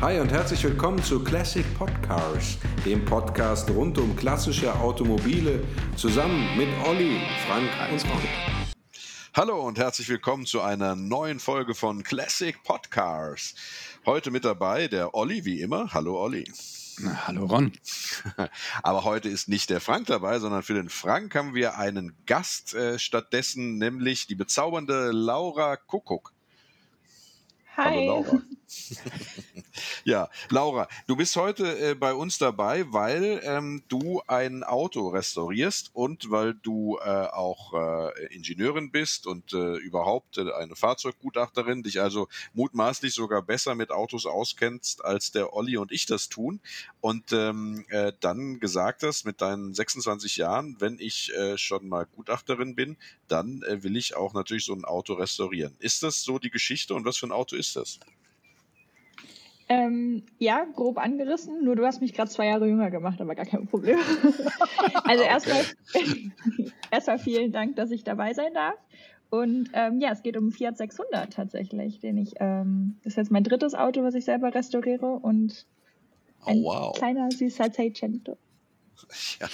Hi und herzlich willkommen zu Classic Podcars, dem Podcast rund um klassische Automobile, zusammen mit Olli, Frank und Ron. Hallo und herzlich willkommen zu einer neuen Folge von Classic Podcars. Heute mit dabei der Olli, wie immer. Hallo Olli. Na, hallo Ron. Aber heute ist nicht der Frank dabei, sondern für den Frank haben wir einen Gast äh, stattdessen, nämlich die bezaubernde Laura Kuckuck. Hi. Hallo Laura. ja, Laura, du bist heute äh, bei uns dabei, weil ähm, du ein Auto restaurierst und weil du äh, auch äh, Ingenieurin bist und äh, überhaupt äh, eine Fahrzeugutachterin, dich also mutmaßlich sogar besser mit Autos auskennst, als der Olli und ich das tun. Und ähm, äh, dann gesagt hast, mit deinen 26 Jahren, wenn ich schon mal Gutachterin bin, dann will ich auch natürlich so ein Auto restaurieren. Ist das so die Geschichte und was für ein Auto ist das? Ähm, ja, grob angerissen, nur du hast mich gerade zwei Jahre jünger gemacht, aber gar kein Problem. also erstmal, erstmal vielen Dank, dass ich dabei sein darf. Und ähm, ja, es geht um Fiat 600 tatsächlich, den ich, ähm, das ist jetzt mein drittes Auto, was ich selber restauriere und ein Oh, wow. kleiner süßer Seicento. Ja,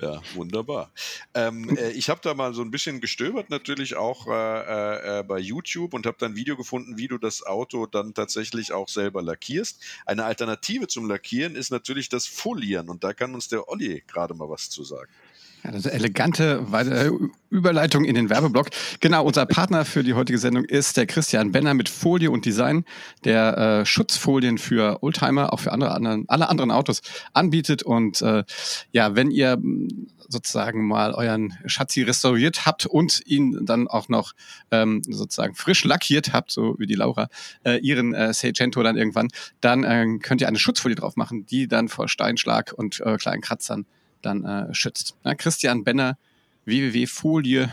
ja wunderbar. Ähm, äh, ich habe da mal so ein bisschen gestöbert, natürlich auch äh, äh, bei YouTube und habe dann ein Video gefunden, wie du das Auto dann tatsächlich auch selber lackierst. Eine Alternative zum Lackieren ist natürlich das Folieren und da kann uns der Olli gerade mal was zu sagen. Ja, das ist eine elegante Weite- Überleitung in den Werbeblock. Genau, unser Partner für die heutige Sendung ist der Christian Benner mit Folie und Design, der äh, Schutzfolien für Oldtimer, auch für andere, anderen, alle anderen Autos anbietet. Und äh, ja, wenn ihr mh, sozusagen mal euren Schatzi restauriert habt und ihn dann auch noch ähm, sozusagen frisch lackiert habt, so wie die Laura, äh, ihren äh, Seicento dann irgendwann, dann äh, könnt ihr eine Schutzfolie drauf machen, die dann vor Steinschlag und äh, kleinen Kratzern dann äh, schützt. Ja, Christian Benner, www.folie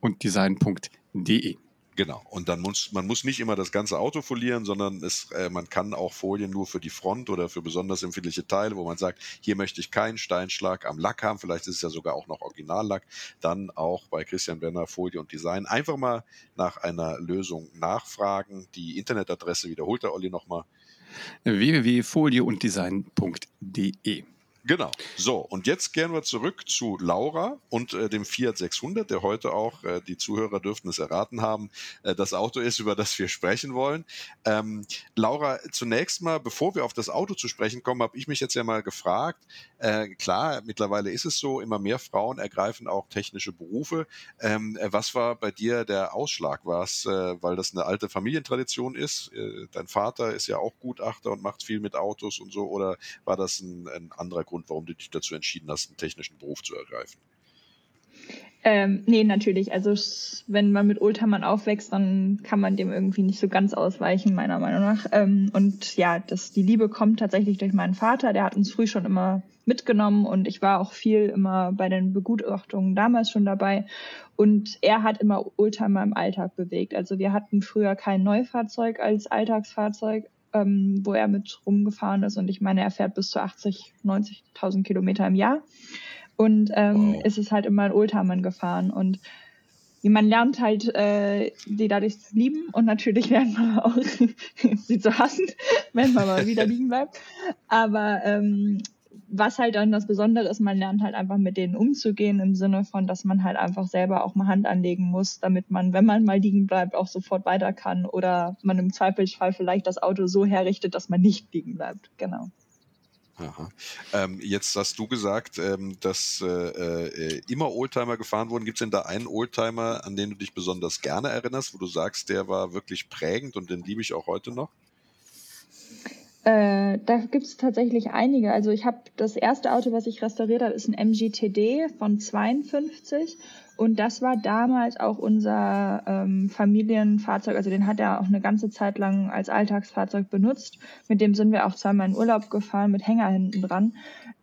und design.de. Genau. Und dann muss man muss nicht immer das ganze Auto folieren, sondern es, äh, man kann auch Folien nur für die Front oder für besonders empfindliche Teile, wo man sagt, hier möchte ich keinen Steinschlag am Lack haben, vielleicht ist es ja sogar auch noch Originallack, dann auch bei Christian Benner Folie und Design einfach mal nach einer Lösung nachfragen. Die Internetadresse wiederholt der Olli nochmal. www.folie und design.de. Genau. So, und jetzt kehren wir zurück zu Laura und äh, dem Fiat 600, der heute auch, äh, die Zuhörer dürften es erraten haben, äh, das Auto ist, über das wir sprechen wollen. Ähm, Laura, zunächst mal, bevor wir auf das Auto zu sprechen kommen, habe ich mich jetzt ja mal gefragt, äh, klar, mittlerweile ist es so, immer mehr Frauen ergreifen auch technische Berufe. Ähm, äh, was war bei dir der Ausschlag? War es, äh, weil das eine alte Familientradition ist? Dein Vater ist ja auch Gutachter und macht viel mit Autos und so, oder war das ein, ein anderer Grund, warum du dich dazu entschieden hast, einen technischen Beruf zu ergreifen? Ähm, nee, natürlich. Also wenn man mit Oldtimern aufwächst, dann kann man dem irgendwie nicht so ganz ausweichen, meiner Meinung nach. Ähm, und ja, das, die Liebe kommt tatsächlich durch meinen Vater. Der hat uns früh schon immer mitgenommen und ich war auch viel immer bei den Begutachtungen damals schon dabei. Und er hat immer Oldtimer im Alltag bewegt. Also wir hatten früher kein Neufahrzeug als Alltagsfahrzeug, ähm, wo er mit rumgefahren ist. Und ich meine, er fährt bis zu 80, 90.000 Kilometer im Jahr. Und ähm, Wow. es ist halt immer ein Oldtimer gefahren. Und man lernt halt, äh, die dadurch zu lieben und natürlich lernt man auch, sie zu hassen, wenn man mal wieder liegen bleibt. Aber ähm, was halt dann das Besondere ist, man lernt halt einfach mit denen umzugehen, im Sinne von, dass man halt einfach selber auch mal Hand anlegen muss, damit man, wenn man mal liegen bleibt, auch sofort weiter kann oder man im Zweifelsfall vielleicht das Auto so herrichtet, dass man nicht liegen bleibt. Genau. Aha. Ähm, jetzt hast du gesagt, ähm, dass äh, äh, immer Oldtimer gefahren wurden. Gibt es denn da einen Oldtimer, an den du dich besonders gerne erinnerst, wo du sagst, der war wirklich prägend und den liebe ich auch heute noch? Äh, da gibt es tatsächlich einige. Also ich habe das erste Auto, was ich restauriert habe, ist ein MGTD von 52 und das war damals auch unser ähm, Familienfahrzeug. Also den hat er auch eine ganze Zeit lang als Alltagsfahrzeug benutzt. Mit dem sind wir auch zweimal in Urlaub gefahren mit Hänger hinten dran.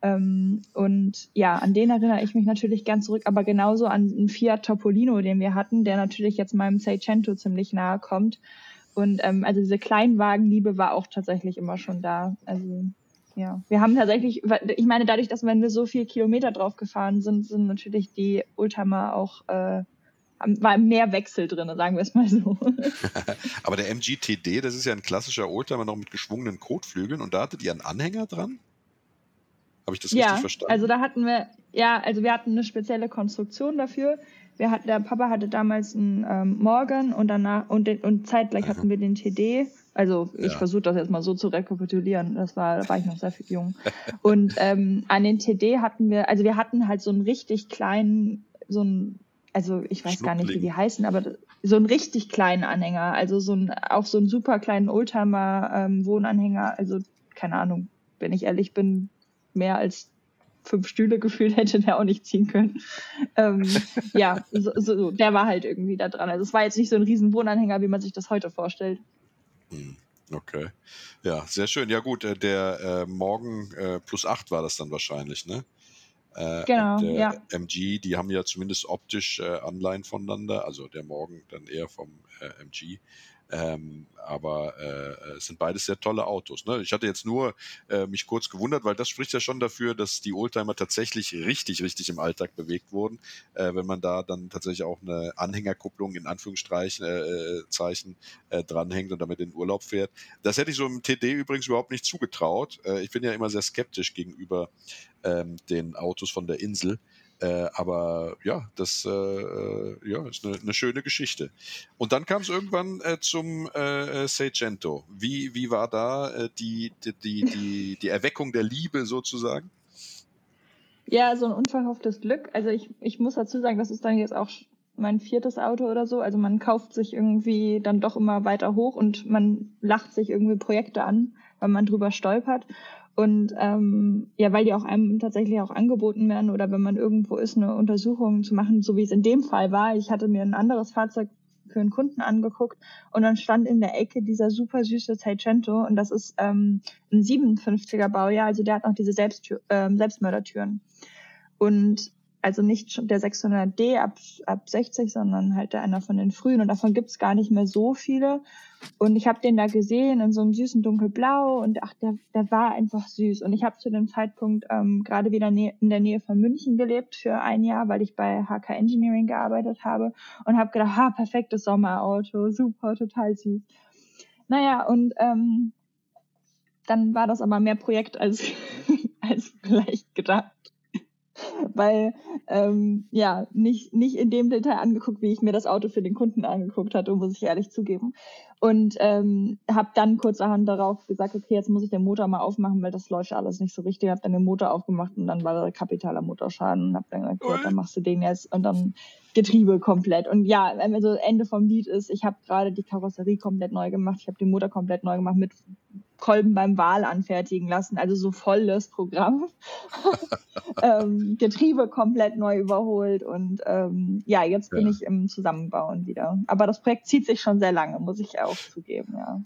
Ähm, und ja, an den erinnere ich mich natürlich gern zurück, aber genauso an einen Fiat Topolino, den wir hatten, der natürlich jetzt meinem Seicento ziemlich nahe kommt. Und ähm, also diese Kleinwagenliebe war auch tatsächlich immer schon da. Also ja, wir haben tatsächlich, ich meine, dadurch, dass wenn wir so viel Kilometer drauf gefahren sind, sind natürlich die Oldtimer auch, äh, war mehr Wechsel drin, sagen wir es mal so. Aber der MGTD, das ist ja ein klassischer Oldtimer noch mit geschwungenen Kotflügeln und da hattet ihr einen Anhänger dran? Habe ich das ja, richtig verstanden? Also da hatten wir, ja, also wir hatten eine spezielle Konstruktion dafür. Wir hatten, der Papa hatte damals einen ähm, Morgan und danach und, den, und zeitgleich hatten wir den TD. Also ich ja. versuche das jetzt mal so zu rekapitulieren. Das war, da war ich noch sehr viel jung. Und ähm, an den TD hatten wir, also wir hatten halt so einen richtig kleinen, so ein, also ich weiß gar nicht, wie die heißen, aber so einen richtig kleinen Anhänger. Also so ein, auch so einen super kleinen Oldtimer ähm, Wohnanhänger. Also keine Ahnung, wenn ich ehrlich bin, mehr als fünf Stühle gefühlt hätte der auch nicht ziehen können. Ähm, ja, so, so, der war halt irgendwie da dran. Also es war jetzt nicht so ein riesen Wohnanhänger, wie man sich das heute vorstellt. Hm, okay. Ja, sehr schön. Ja gut, äh, der äh, Morgen äh, plus 8 war das dann wahrscheinlich, ne? Äh, genau, der ja. MG, die haben ja zumindest optisch äh, Anleihen voneinander, also der Morgen dann eher vom äh, MG. Ähm, aber äh, es sind beides sehr tolle Autos. Ne? Ich hatte jetzt nur äh, mich kurz gewundert, weil das spricht ja schon dafür, dass die Oldtimer tatsächlich richtig, richtig im Alltag bewegt wurden. Äh, wenn man da dann tatsächlich auch eine Anhängerkupplung in Anführungszeichen äh, äh, äh, dranhängt und damit in Urlaub fährt. Das hätte ich so im TD übrigens überhaupt nicht zugetraut. Äh, ich bin ja immer sehr skeptisch gegenüber ähm, den Autos von der Insel. Äh, aber ja, das äh, äh, ja, ist eine, eine, schöne Geschichte. Und dann kam es irgendwann äh, zum äh, äh, Seicento. Wie, wie war da die, die, die, die, Erweckung der Liebe sozusagen? Ja, so ein unverhofftes Glück. Also ich, ich muss dazu sagen, das ist dann jetzt auch mein viertes Auto oder so. Also man kauft sich irgendwie dann doch immer weiter hoch und man lacht sich irgendwie Projekte an, weil man drüber stolpert. Und ähm, ja, weil die auch einem tatsächlich auch angeboten werden oder wenn man irgendwo ist, eine Untersuchung zu machen, so wie es in dem Fall war. Ich hatte mir ein anderes Fahrzeug für einen Kunden angeguckt und dann stand in der Ecke dieser super süße Seicento und das ist ähm, ein 57er Baujahr, also der hat noch diese Selbsttür, äh, Selbstmördertüren. Und also nicht der 600D ab, ab 60, sondern halt einer von den frühen. Und davon gibt's gar nicht mehr so viele. Und ich habe den da gesehen in so einem süßen dunkelblau und ach, der, der war einfach süß. Und ich habe zu dem Zeitpunkt ähm, gerade wieder in der Nähe von München gelebt für ein Jahr, weil ich bei HK Engineering gearbeitet habe und habe gedacht, ha, perfektes Sommerauto, super, total süß. Naja, und ähm, dann war das aber mehr Projekt als, als vielleicht gedacht weil ähm, ja nicht nicht in dem Detail angeguckt, wie ich mir das Auto für den Kunden angeguckt hatte, muss ich ehrlich zugeben. Und ähm, habe dann kurzerhand darauf gesagt, okay, jetzt muss ich den Motor mal aufmachen, weil das läuft alles nicht so richtig. Habe dann den Motor aufgemacht und dann war da kapitaler Motorschaden und habe dann gesagt, gut, dann machst du den jetzt und dann Getriebe komplett. Und ja, also Ende vom Lied ist, ich habe gerade die Karosserie komplett neu gemacht, ich habe den Motor komplett neu gemacht mit Kolben beim Wal anfertigen lassen, also so volles Programm. ähm, Getriebe komplett neu überholt und ähm, ja, jetzt bin ja. ich im Zusammenbauen wieder. Aber das Projekt zieht sich schon sehr lange, muss ich auch zugeben, ja.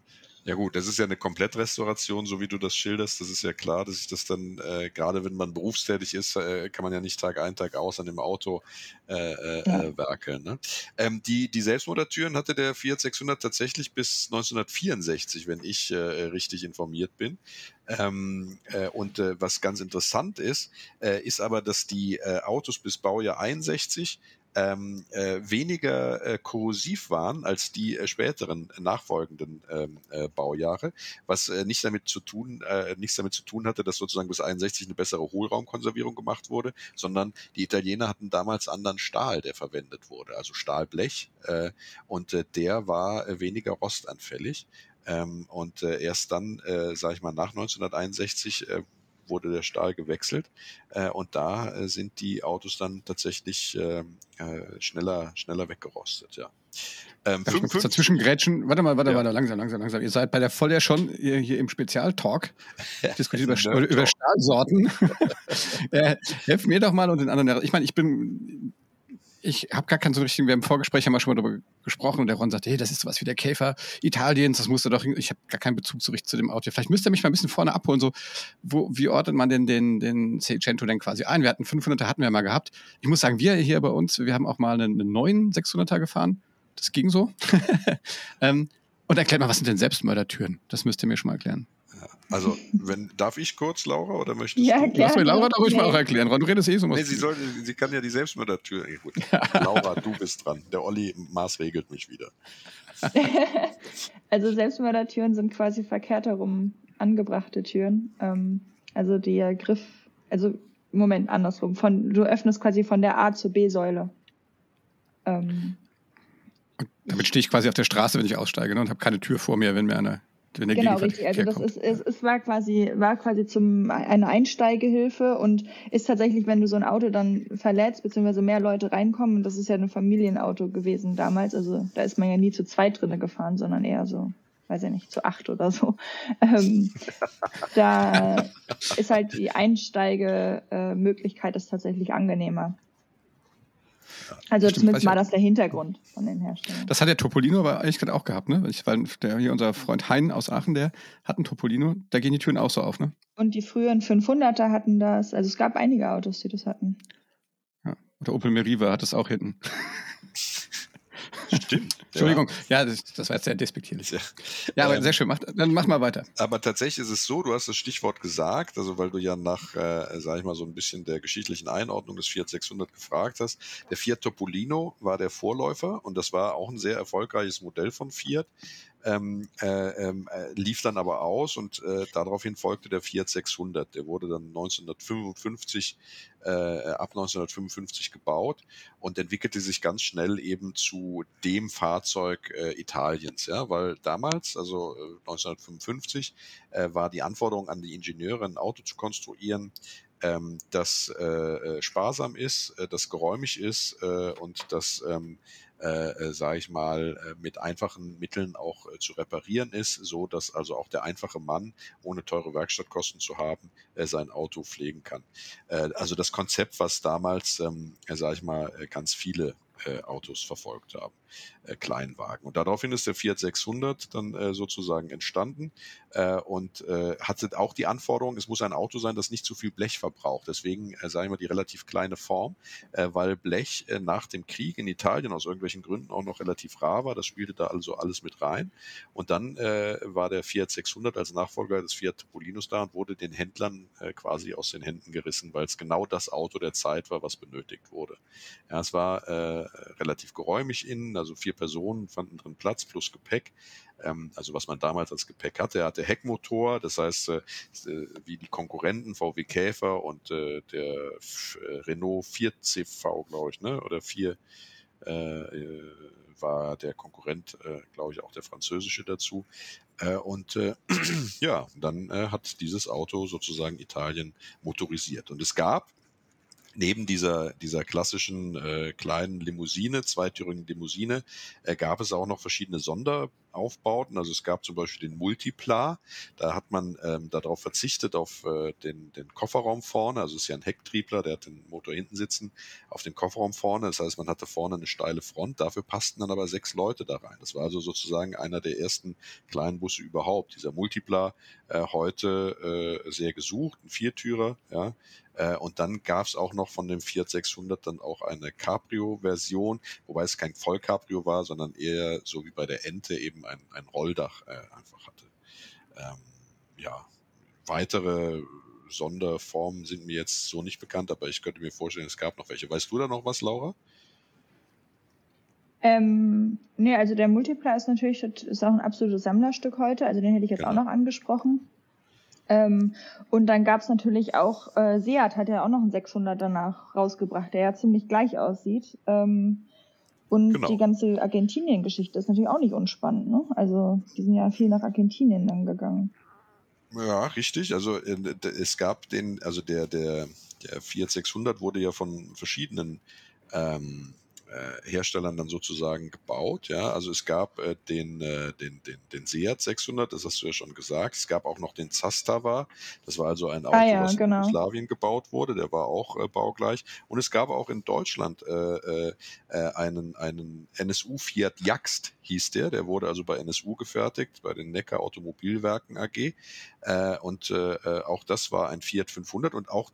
Ja gut, das ist ja eine Komplettrestauration, so wie du das schilderst. Das ist ja klar, dass ich das dann, äh, gerade wenn man berufstätig ist, äh, kann man ja nicht Tag ein, Tag aus an dem Auto äh, äh, ja. Äh, werkeln. Ne? Ähm, die, die Selbstmotortüren hatte der Fiat 600 tatsächlich bis 1964, wenn ich äh, richtig informiert bin. Ähm, äh, und was ganz interessant ist, ist aber, dass die Autos bis Baujahr 61 ähm, äh, weniger äh, korrosiv waren als die äh, späteren nachfolgenden ähm, äh, Baujahre, was äh, nicht damit zu tun, äh, nichts damit zu tun hatte, dass sozusagen bis 61 eine bessere Hohlraumkonservierung gemacht wurde, sondern die Italiener hatten damals anderen Stahl, der verwendet wurde, also Stahlblech, äh, und äh, der war äh, weniger rostanfällig. Ähm, und äh, erst dann, äh, sage ich mal, nach 1961 äh, wurde der Stahl gewechselt äh, und da äh, sind die Autos dann tatsächlich äh, äh schneller, schneller weggerostet, ja. Ähm, Darf ich dazwischen grätschen? Warte mal, warte, ja. warte, langsam, langsam, langsam. Ihr seid bei der Voll ja schon hier, hier im Spezialtalk. Diskutiert über, über Stahlsorten. äh, helft mir doch mal und den anderen. Ich meine, ich bin ich habe gar keinen so richtigen, wir haben im Vorgespräch haben wir schon mal darüber gesprochen und der Ron sagt, hey, das ist sowas wie der Käfer Italiens, das musst du doch, ich habe gar keinen Bezug so richtig zu dem Auto. Vielleicht müsst ihr mich mal ein bisschen vorne abholen, so, wo, wie ordnet man denn den, den Seicento denn quasi ein? Wir hatten 500er, hatten wir mal gehabt. Ich muss sagen, wir hier bei uns, wir haben auch mal einen, einen neuen 600er gefahren. Das ging so. ähm, und erklärt mal, was sind denn Selbstmördertüren? Das müsst ihr mir schon mal erklären. Also, wenn, darf ich kurz, Laura, oder möchtest Ja, du? Lass mir Laura doch ruhig Nee. mal auch erklären. Ron, Du redest eh so Nee, sie, soll, sie kann ja die Selbstmördertür. Nee, gut. Laura, du bist dran. Der Olli maßregelt mich wieder. Also Selbstmördertüren sind quasi verkehrt herum angebrachte Türen. Ähm, also der Griff, also Moment, andersrum. Von, du öffnest quasi von der A zur B-Säule. Ähm, Damit stehe ich quasi auf der Straße, wenn ich aussteige ne, und habe keine Tür vor mir, wenn mir einer wenn der genau, richtig. Also das ist, es, es war quasi, war quasi zum eine Einsteigehilfe und ist tatsächlich, wenn du so ein Auto dann verlädst, beziehungsweise mehr Leute reinkommen, und das ist ja ein Familienauto gewesen damals, also da ist man ja nie zu zweit drinne gefahren, sondern eher so, weiß ich nicht, zu acht oder so. Ähm, da ist halt die Einsteigemöglichkeit ist tatsächlich angenehmer. Also Stimmt, zumindest war das der Hintergrund von den Herstellern. Das hat der Topolino aber eigentlich gerade auch gehabt, ne? Ich, weil der, hier unser Freund Hein aus Aachen, der hat einen Topolino, da gehen die Türen auch so auf, ne? Und die früheren 500er hatten das, also es gab einige Autos, die das hatten. Ja. Oder Opel Meriva hat es auch hinten. Stimmt. Entschuldigung, ja, das, das war jetzt sehr despektierlich. Ja. Ja, aber Ähm, sehr schön. Mach, dann mach mal weiter. Aber tatsächlich ist es so, du hast das Stichwort gesagt, also weil du ja nach, äh, sag ich mal, so ein bisschen der geschichtlichen Einordnung des Fiat 600 gefragt hast. Der Fiat Topolino war der Vorläufer und das war auch ein sehr erfolgreiches Modell von Fiat. Ähm, äh, ähm, äh, lief dann aber aus und äh, daraufhin folgte der Fiat 600. Der wurde dann 1955, äh, ab 1955 gebaut und entwickelte sich ganz schnell eben zu dem Fahrzeug äh, Italiens, ja, weil damals, also äh, 1955, äh, war die Anforderung an die Ingenieure, ein Auto zu konstruieren, ähm, das äh, äh, sparsam ist, äh, das geräumig ist äh, und das, ähm, äh, äh, sage ich mal, äh, mit einfachen Mitteln auch äh, zu reparieren ist, so dass also auch der einfache Mann, ohne teure Werkstattkosten zu haben, sein Auto pflegen kann. Also das Konzept, was damals, ähm, äh, sage ich mal, ganz viele Autos verfolgt haben, äh, Kleinwagen. Und daraufhin ist der Fiat 600 dann äh, sozusagen entstanden äh, und äh, hatte auch die Anforderung, es muss ein Auto sein, das nicht zu viel Blech verbraucht. Deswegen äh, sagen wir die relativ kleine Form, äh, weil Blech äh, nach dem Krieg in Italien aus irgendwelchen Gründen auch noch relativ rar war. Das spielte da also alles mit rein. Und dann äh, war der Fiat 600 als Nachfolger des Fiat Topolinos da und wurde den Händlern äh, quasi aus den Händen gerissen, weil es genau das Auto der Zeit war, was benötigt wurde. Ja, es war äh, relativ geräumig innen, also vier Personen fanden drin Platz plus Gepäck. Ähm, also was man damals als Gepäck hatte. Er hatte Heckmotor, das heißt, äh, äh, wie die Konkurrenten VW Käfer und äh, der Renault 4CV, glaube ich, ne? oder 4 äh, war der Konkurrent, glaube ich, auch der französische dazu. Und äh, ja, dann hat dieses Auto sozusagen Italien motorisiert. Und es gab neben dieser, dieser klassischen äh, kleinen Limousine, zweitürigen Limousine, äh, gab es auch noch verschiedene Sonderaufbauten. Also es gab zum Beispiel den Multipla. Da hat man ähm, darauf verzichtet, auf äh, den, den Kofferraum vorne. Also es ist ja ein Hecktriebler, der hat den Motor hinten sitzen, auf den Kofferraum vorne. Das heißt, man hatte vorne eine steile Front. Dafür passten dann aber sechs Leute da rein. Das war also sozusagen einer der ersten kleinen Busse überhaupt. Dieser Multipla äh, heute äh, sehr gesucht, ein Viertürer, ja. Äh, Und dann gab es auch noch von dem Fiat 600 dann auch eine Cabrio-Version, wobei es kein Vollcabrio war, sondern eher so wie bei der Ente eben ein, ein Rolldach äh, einfach hatte. Ähm, ja, weitere Sonderformen sind mir jetzt so nicht bekannt, aber ich könnte mir vorstellen, es gab noch welche. Weißt du da noch was, Laura? Ähm, nee, also der Multipler ist natürlich ist auch ein absolutes Sammlerstück heute, also den hätte ich jetzt Genau. auch noch angesprochen. Ähm, und dann gab es natürlich auch, äh, Seat hat ja auch noch einen 600 danach rausgebracht, der ja ziemlich gleich aussieht. Ähm, und Genau. die ganze Argentinien-Geschichte ist natürlich auch nicht unspannend, ne? Also die sind ja viel nach Argentinien dann gegangen. Ja, richtig. Also äh, es gab den, also der, der, der Fiat 600 wurde ja von verschiedenen ähm, äh, Herstellern dann sozusagen gebaut. Ja, also es gab äh, den, äh, den, den, den Seat 600, das hast du ja schon gesagt. Es gab auch noch den Zastava. Das war also ein Auto, Ah ja, was in genau. Jugoslawien gebaut wurde. Der war auch äh, baugleich. Und es gab auch in Deutschland äh, äh, äh, einen, einen NSU Fiat Jaxt, hieß der. Der wurde also bei NSU gefertigt, bei den Neckar Automobilwerken AG. Äh, und äh, äh, auch das war ein Fiat 500 und auch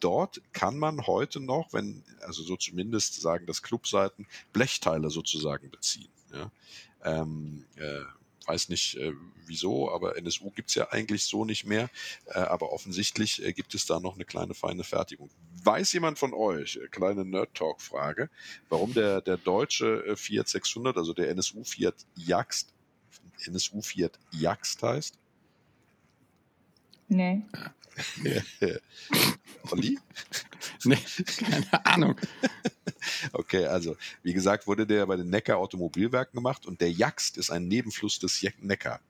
dort kann man heute noch, wenn, also so zumindest sagen das Clubseiten, Blechteile sozusagen beziehen. Ja? Ähm, äh, weiß nicht äh, wieso, aber NSU gibt es ja eigentlich so nicht mehr. Äh, aber offensichtlich äh, gibt es da noch eine kleine feine Fertigung. Weiß jemand von euch, äh, kleine Nerd-Talk-Frage, warum der, der deutsche äh, Fiat 600, also der NSU Fiat Jagst, NSU Fiat Jagst heißt? Nee. Olli? Nee, keine Ahnung. Okay, also wie gesagt, wurde der bei den Neckar Automobilwerken gemacht und der Jagst ist ein Nebenfluss des Neckar.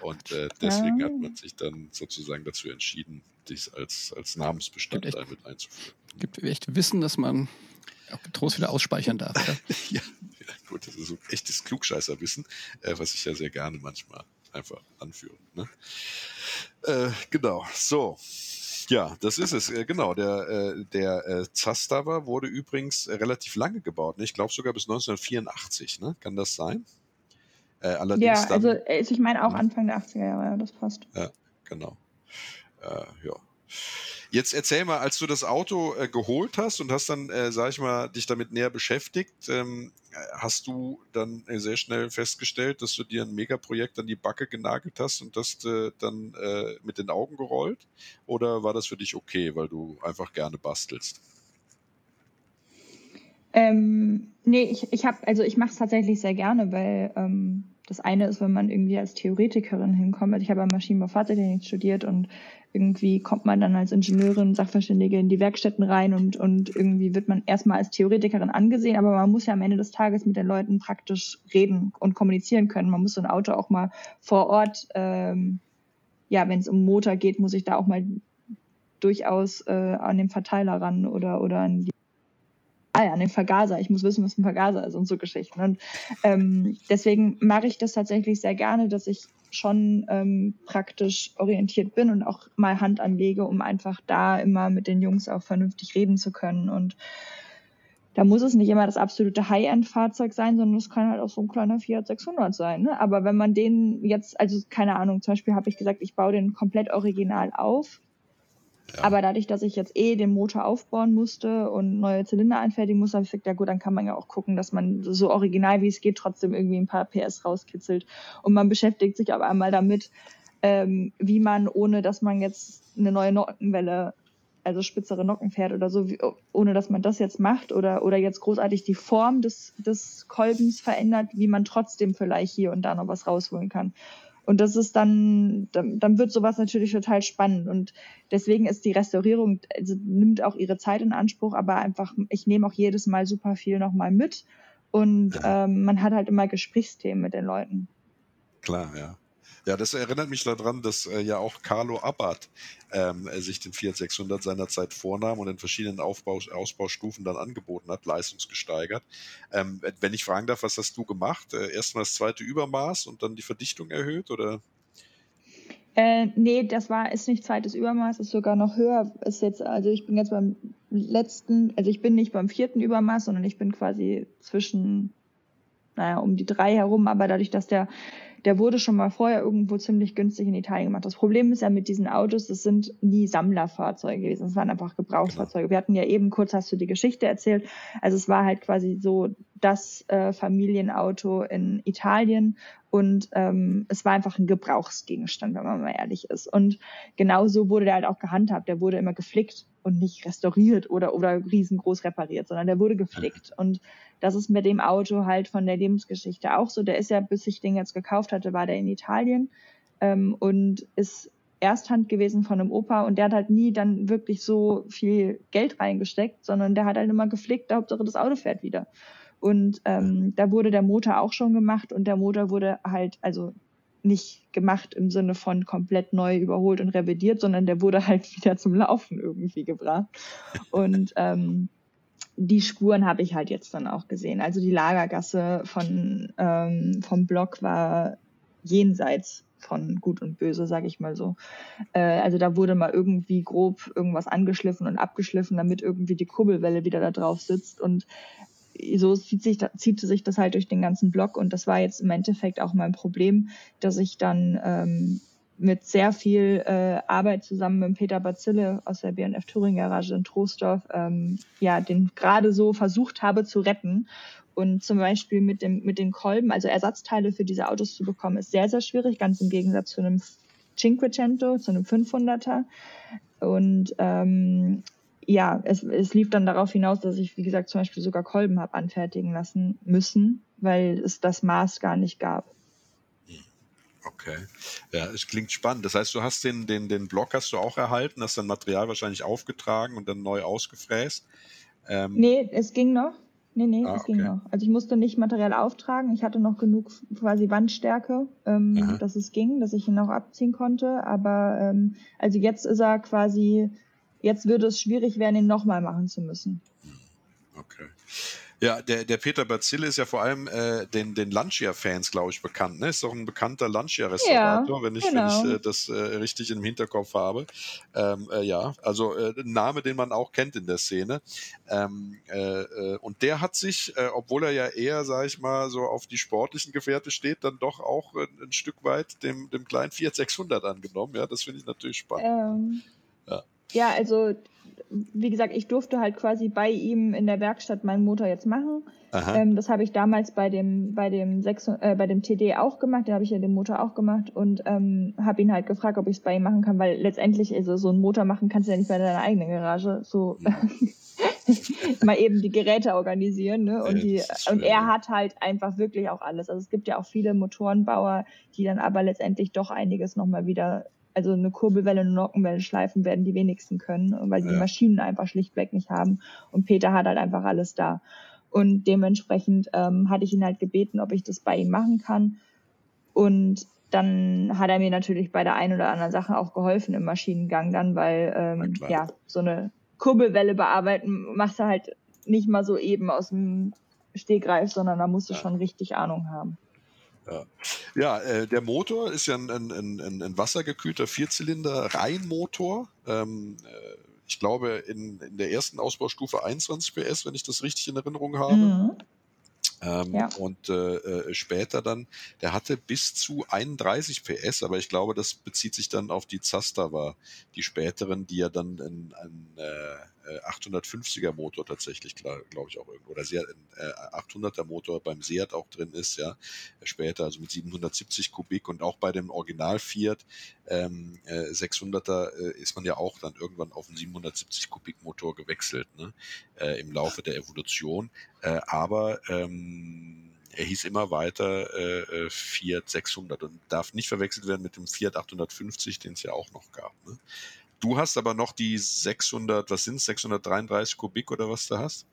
Und äh, deswegen Ah. hat man sich dann sozusagen dazu entschieden, dies als, als Namensbestandteil mit einzuführen. Gibt echt Wissen, dass man auch getrost wieder ausspeichern darf. Ja, ja, gut, das ist so echtes Klugscheißerwissen, äh, was ich ja sehr gerne manchmal einfach anführe. Ne? Äh, genau, so. Ja, das ist es. Äh, Genau, der, äh, der äh, Zastava wurde übrigens relativ lange gebaut. Ne? Ich glaube sogar bis 1984. Ne? Kann das sein? Äh, allerdings Ja, also äh, ich meine auch Ja. Anfang der 80er Jahre, ja, das passt. genau. Äh, ja. Jetzt erzähl mal, als du das Auto äh, geholt hast und hast dann, äh, sag ich mal, dich damit näher beschäftigt, ähm, äh, hast du dann äh, sehr schnell festgestellt, dass du dir ein Megaprojekt an die Backe genagelt hast und das äh, dann äh, mit den Augen gerollt? Oder war das für dich okay, weil du einfach gerne bastelst? Ähm, nee, ich, ich also ich mache es tatsächlich sehr gerne, weil ähm, das eine ist, wenn man irgendwie als Theoretikerin hinkommt. Also ich habe Maschinenbau Fahrzeugtechnik studiert und irgendwie kommt man dann als Ingenieurin, Sachverständige in die Werkstätten rein und, und irgendwie wird man erstmal als Theoretikerin angesehen, aber man muss ja am Ende des Tages mit den Leuten praktisch reden und kommunizieren können. Man muss so ein Auto auch mal vor Ort, ähm, ja, wenn es um Motor geht, muss ich da auch mal durchaus äh, an den Verteiler ran oder, oder an die ah ja, den Vergaser. Ich muss wissen, was ein Vergaser ist und so Geschichten. Und ähm, deswegen mache ich das tatsächlich sehr gerne, dass ich schon ähm, praktisch orientiert bin und auch mal Hand anlege, um einfach da immer mit den Jungs auch vernünftig reden zu können. Und da muss es nicht immer das absolute High-End-Fahrzeug sein, sondern es kann halt auch so ein kleiner Fiat 600 sein. Ne? Aber wenn man den jetzt, also keine Ahnung, zum Beispiel habe ich gesagt, ich baue den komplett original auf. Aber dadurch, dass ich jetzt eh den Motor aufbauen musste und neue Zylinder anfertigen musste, habe ich gesagt, ja gut, dann kann man ja auch gucken, dass man so original wie es geht trotzdem irgendwie ein paar PS rauskitzelt. Und man beschäftigt sich aber einmal damit, ähm, wie man, ohne dass man jetzt eine neue Nockenwelle, also spitzere Nocken fährt oder so, wie, ohne dass man das jetzt macht oder, oder jetzt großartig die Form des, des Kolbens verändert, wie man trotzdem vielleicht hier und da noch was rausholen kann. Und das ist dann, dann, dann wird sowas natürlich total spannend. Und deswegen ist die Restaurierung, also nimmt auch ihre Zeit in Anspruch, aber einfach, ich nehme auch jedes Mal super viel nochmal mit. Und ähm, man hat halt immer Gesprächsthemen mit den Leuten. Klar, ja. Ja, das erinnert mich daran, dass äh, ja auch Carlo Abbott ähm, äh, sich den Fiat 600 seinerzeit vornahm und in verschiedenen Aufbau, Ausbaustufen dann angeboten hat, leistungsgesteigert. Ähm, wenn ich fragen darf, was hast du gemacht? Äh, Erstmal das zweite Übermaß und dann die Verdichtung erhöht oder? Äh, nee, das war, ist nicht zweites Übermaß, ist sogar noch höher. Ist jetzt, also ich bin jetzt beim letzten, also ich bin nicht beim vierten Übermaß, sondern ich bin quasi zwischen, naja, um die drei herum, aber dadurch, dass der, der wurde schon mal vorher irgendwo ziemlich günstig in Italien gemacht. Das Problem ist ja mit diesen Autos, das sind nie Sammlerfahrzeuge gewesen, das waren einfach Gebrauchsfahrzeuge. Wir hatten ja eben kurz, hast du die Geschichte erzählt, also es war halt quasi so das äh, Familienauto in Italien und ähm, es war einfach ein Gebrauchsgegenstand, wenn man mal ehrlich ist. Und genauso wurde der halt auch gehandhabt. Der wurde immer geflickt und nicht restauriert oder, oder riesengroß repariert, sondern der wurde geflickt. Und das ist mit dem Auto halt von der Lebensgeschichte auch so. Der ist ja, bis ich den jetzt gekauft hatte, war der in Italien ähm, und ist Ersthand gewesen von einem Opa und der hat halt nie dann wirklich so viel Geld reingesteckt, sondern der hat halt immer geflickt, Hauptsache das Auto fährt wieder. Und ähm, da wurde der Motor auch schon gemacht und der Motor wurde halt, also nicht gemacht im Sinne von komplett neu überholt und revidiert, sondern der wurde halt wieder zum Laufen irgendwie gebracht. Und ähm, die Spuren habe ich halt jetzt dann auch gesehen. Also die Lagergasse von ähm, vom Block war jenseits von Gut und Böse, sage ich mal so. Äh, also da wurde mal irgendwie grob irgendwas angeschliffen und abgeschliffen, damit irgendwie die Kurbelwelle wieder da drauf sitzt und so zieht sich, zieht sich das halt durch den ganzen Block und das war jetzt im Endeffekt auch mein Problem, dass ich dann ähm, mit sehr viel äh, Arbeit zusammen mit Peter Bazille aus der BNF Touring Garage in Troisdorf ähm, ja den gerade so versucht habe zu retten Und zum Beispiel mit, dem, mit den Kolben, also Ersatzteile für diese Autos zu bekommen, ist sehr, sehr schwierig, ganz im Gegensatz zu einem Cinquecento, zu einem 500er. Und ähm, ja, es, es lief dann darauf hinaus, dass ich, wie gesagt, zum Beispiel sogar Kolben habe anfertigen lassen müssen, weil es das Maß gar nicht gab. Okay. Ja, es klingt spannend. Das heißt, du hast den, den, den Block hast du auch erhalten, hast dein Material wahrscheinlich aufgetragen und dann neu ausgefräst. Ähm, nee, es ging noch. Nee, nee, ah, es ging noch. Also ich musste nicht Material auftragen. Ich hatte noch genug quasi Wandstärke, ähm, dass es ging, dass ich ihn auch abziehen konnte. Aber ähm, also jetzt ist er quasi, jetzt würde es schwierig werden, ihn nochmal machen zu müssen. Okay. Ja, der, der Peter Bazille ist ja vor allem äh, den, den Lancia-Fans, glaube ich, bekannt. Ne? Ist doch ein bekannter Lancia-Restaurator, ja, wenn ich, genau. wenn ich äh, das äh, richtig im Hinterkopf habe. Ähm, äh, ja, also äh, ein Name, den man auch kennt in der Szene. Ähm, äh, und der hat sich, obwohl er ja eher, sage ich mal, so auf die sportlichen Gefährte steht, dann doch auch ein, ein Stück weit dem, dem kleinen Fiat 600 angenommen. Ja, das finde ich natürlich spannend. Ähm, ja. Ja, also wie gesagt, ich durfte halt quasi bei ihm in der Werkstatt meinen Motor jetzt machen. Ähm, das habe ich damals bei dem bei dem 6, äh, bei dem TD auch gemacht. Da habe ich ja den Motor auch gemacht und ähm, habe ihn halt gefragt, ob ich es bei ihm machen kann, weil letztendlich also so einen Motor machen kannst du ja nicht bei deiner eigenen Garage. So mal eben die Geräte organisieren, ne? Und die und er hat halt einfach wirklich auch alles. Also es gibt ja auch viele Motorenbauer, die dann aber letztendlich doch einiges nochmal wieder also eine Kurbelwelle, eine Nockenwelle schleifen werden die wenigsten können, weil die ja. Maschinen einfach schlichtweg nicht haben. Und Peter hat halt einfach alles da. Und dementsprechend ähm, hatte ich ihn halt gebeten, ob ich das bei ihm machen kann. Und dann hat er mir natürlich bei der einen oder anderen Sache auch geholfen im Maschinengang dann, weil ähm, ja, so eine Kurbelwelle bearbeiten machst du halt nicht mal so eben aus dem Stegreif, sondern da musst du ja. schon richtig Ahnung haben. Ja, ja äh, der Motor ist ja ein, ein, ein, ein wassergekühlter Vierzylinder-Reihenmotor. Ähm, äh, ich glaube, in, in der ersten Ausbaustufe 21 PS, wenn ich das richtig in Erinnerung habe. Mhm. Ähm, ja. Und äh, äh, später dann, der hatte bis zu 31 PS, aber ich glaube, das bezieht sich dann auf die Zastava, die späteren, die ja dann in, in äh, 850er äh, Motor tatsächlich, glaube ich auch irgendwo, oder Seat, äh, 800er Motor beim Seat auch drin ist, ja, später, also mit 770 Kubik und auch bei dem Original Fiat ähm, äh, 600er äh, ist man ja auch dann irgendwann auf einen 770 Kubik Motor gewechselt, ne, äh, im Laufe der Evolution, äh, aber ähm, er hieß immer weiter äh, Fiat 600 und darf nicht verwechselt werden mit dem Fiat 850, den es ja auch noch gab. Ne? Du hast aber noch die 600, was sind es, 633 Kubik oder was du hast?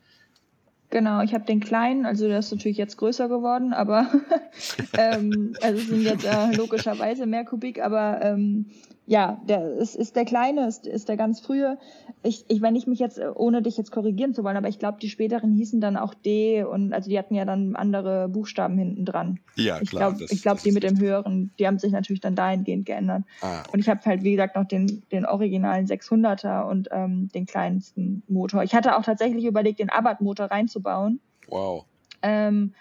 Genau, ich habe den kleinen, also der ist natürlich jetzt größer geworden, aber ähm, also es sind jetzt äh, logischerweise mehr Kubik, aber ähm, ja, der ist, ist der kleine, ist, ist der ganz frühe. Ich, ich, wenn ich mich jetzt, ohne dich jetzt korrigieren zu wollen, aber ich glaube, die späteren hießen dann auch D und also die hatten ja dann andere Buchstaben hinten dran. Ja, ich klar. Glaub, ich glaube, die mit dem höheren, die haben sich natürlich dann dahingehend geändert. Ah. Und ich habe halt, wie gesagt, noch den, den originalen 600er und ähm, den kleinsten Motor. Ich hatte auch tatsächlich überlegt, den Abarth-Motor reinzubauen. Wow. Ähm,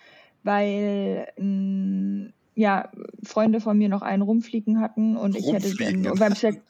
weil mh, ja, Freunde von mir noch einen rumfliegen hatten und ich hätte dann beim Check,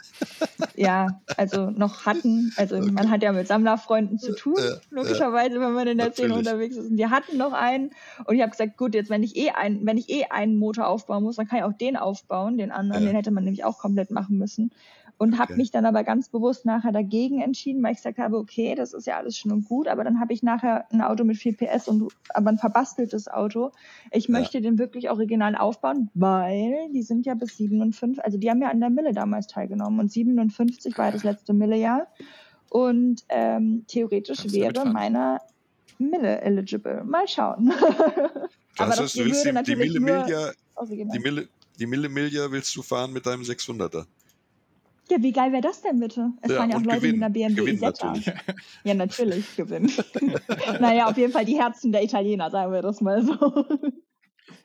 ja, also noch hatten, also okay. man hat ja mit Sammlerfreunden zu tun, ja, logischerweise, wenn man in der Szene unterwegs ist. Und die hatten noch einen und ich habe gesagt, gut, jetzt wenn ich eh einen, wenn ich eh einen Motor aufbauen muss, dann kann ich auch den aufbauen, den anderen, ja. den hätte man nämlich auch komplett machen müssen und okay. habe mich dann aber ganz bewusst nachher dagegen entschieden, weil ich gesagt habe, okay, das ist ja alles schon und gut, aber dann habe ich nachher ein Auto mit viel PS und aber ein verbasteltes Auto. Ich ja. möchte den wirklich original aufbauen, weil die sind ja bis 57, also die haben ja an der Mille damals teilgenommen und 57 war das letzte Mille-Jahr und ähm, theoretisch wäre meiner Mille eligible. Mal schauen. aber das, das du willst die, die Mille Miglia, die Mille, die Mille Miglia willst du fahren mit deinem 600er? Ja, wie geil wäre das denn bitte? Es ja, fahren ja auch Leute gewinnen. mit einer BMW gewinnen. Natürlich. Ja, natürlich gewinnen. naja, auf jeden Fall die Herzen der Italiener, sagen wir das mal so.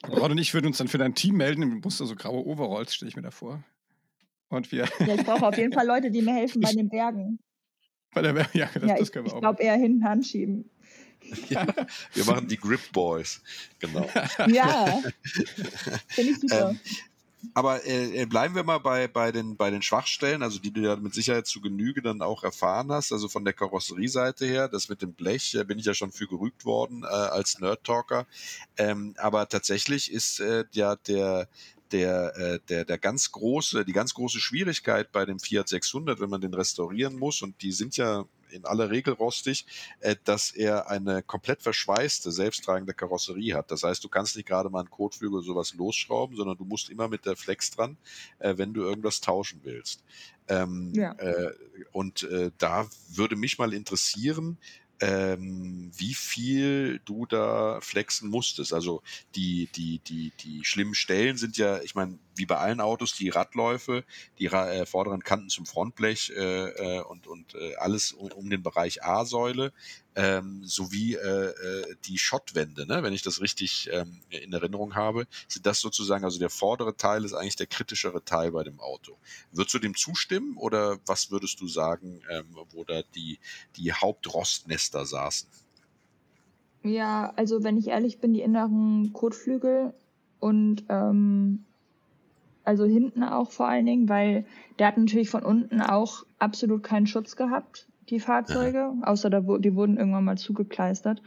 Ron und ich würden uns dann für dein Team melden. Du musst da so graue Overalls, stelle ich mir da vor. Und wir. Ja, ich brauche auf jeden Fall Leute, die mir helfen bei den Bergen. Bei der Berg, ja, das, ja, das können wir ich, auch. Ich glaube eher hinten anschieben. Ja, wir machen die Grip Boys, genau. Ja, finde ich super. Ähm, Aber äh, äh, bleiben wir mal bei, bei, den, bei den Schwachstellen, also die du ja mit Sicherheit zu Genüge dann auch erfahren hast, also von der Karosserieseite her, das mit dem Blech, äh, bin ich ja schon für gerügt worden äh, als Nerd-Talker. Ähm, aber tatsächlich ist äh, ja der, der, äh, der, der ganz große, die ganz große Schwierigkeit bei dem Fiat 600, wenn man den restaurieren muss, und die sind ja in aller Regel rostig, äh, dass er eine komplett verschweißte, selbsttragende Karosserie hat. Das heißt, du kannst nicht gerade mal einen Kotflügel oder sowas losschrauben, sondern du musst immer mit der Flex dran, äh, wenn du irgendwas tauschen willst. Ähm, ja. äh, und äh, da würde mich mal interessieren, ähm, wie viel du da flexen musstest. Also die, die, die, die schlimmen Stellen sind ja, ich meine, wie bei allen Autos, die Radläufe, die äh, vorderen Kanten zum Frontblech äh, äh, und, und äh, alles um, um, den Bereich A-Säule, ähm, sowie äh, äh, die Schottwände, ne? wenn ich das richtig ähm, in Erinnerung habe, sind das sozusagen, also der vordere Teil ist eigentlich der kritischere Teil bei dem Auto. Würdest du dem zustimmen oder was würdest du sagen, ähm, wo da die, die Hauptrostnester saßen? Ja, also wenn ich ehrlich bin, die inneren Kotflügel und ähm, also hinten auch vor allen Dingen, weil der hat natürlich von unten auch absolut keinen Schutz gehabt, die Fahrzeuge, ja. außer da, die wurden irgendwann mal zugekleistert.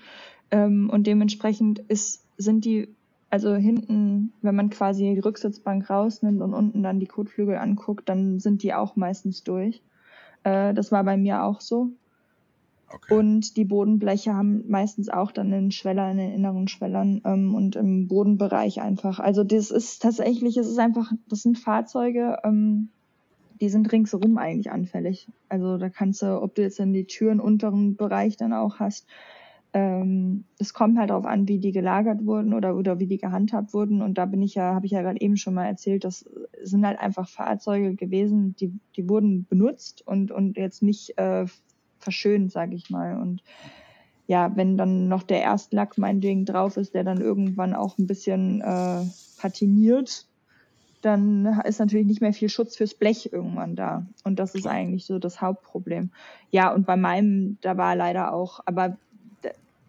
Ähm, und dementsprechend ist, sind die, also hinten, wenn man quasi die Rücksitzbank rausnimmt und unten dann die Kotflügel anguckt, dann sind die auch meistens durch. Äh, das war bei mir auch so. Okay. Und die Bodenbleche haben meistens auch dann einen Schweller in den inneren Schwellern ähm, und im Bodenbereich einfach. Also das ist tatsächlich, es ist einfach, das sind Fahrzeuge, ähm, die sind ringsherum eigentlich anfällig. Also da kannst du, ob du jetzt in die Türen unteren Bereich dann auch hast, ähm, es kommt halt darauf an, wie die gelagert wurden oder, oder wie die gehandhabt wurden. Und da bin ich ja, habe ich ja gerade eben schon mal erzählt, das sind halt einfach Fahrzeuge gewesen, die, die wurden benutzt und, und jetzt nicht äh, verschönt, sage ich mal. Und ja, wenn dann noch der Erstlack meinetwegen drauf ist, der dann irgendwann auch ein bisschen äh, patiniert, dann ist natürlich nicht mehr viel Schutz fürs Blech irgendwann da. Und das ist eigentlich so das Hauptproblem. Ja, und bei meinem, da war leider auch, aber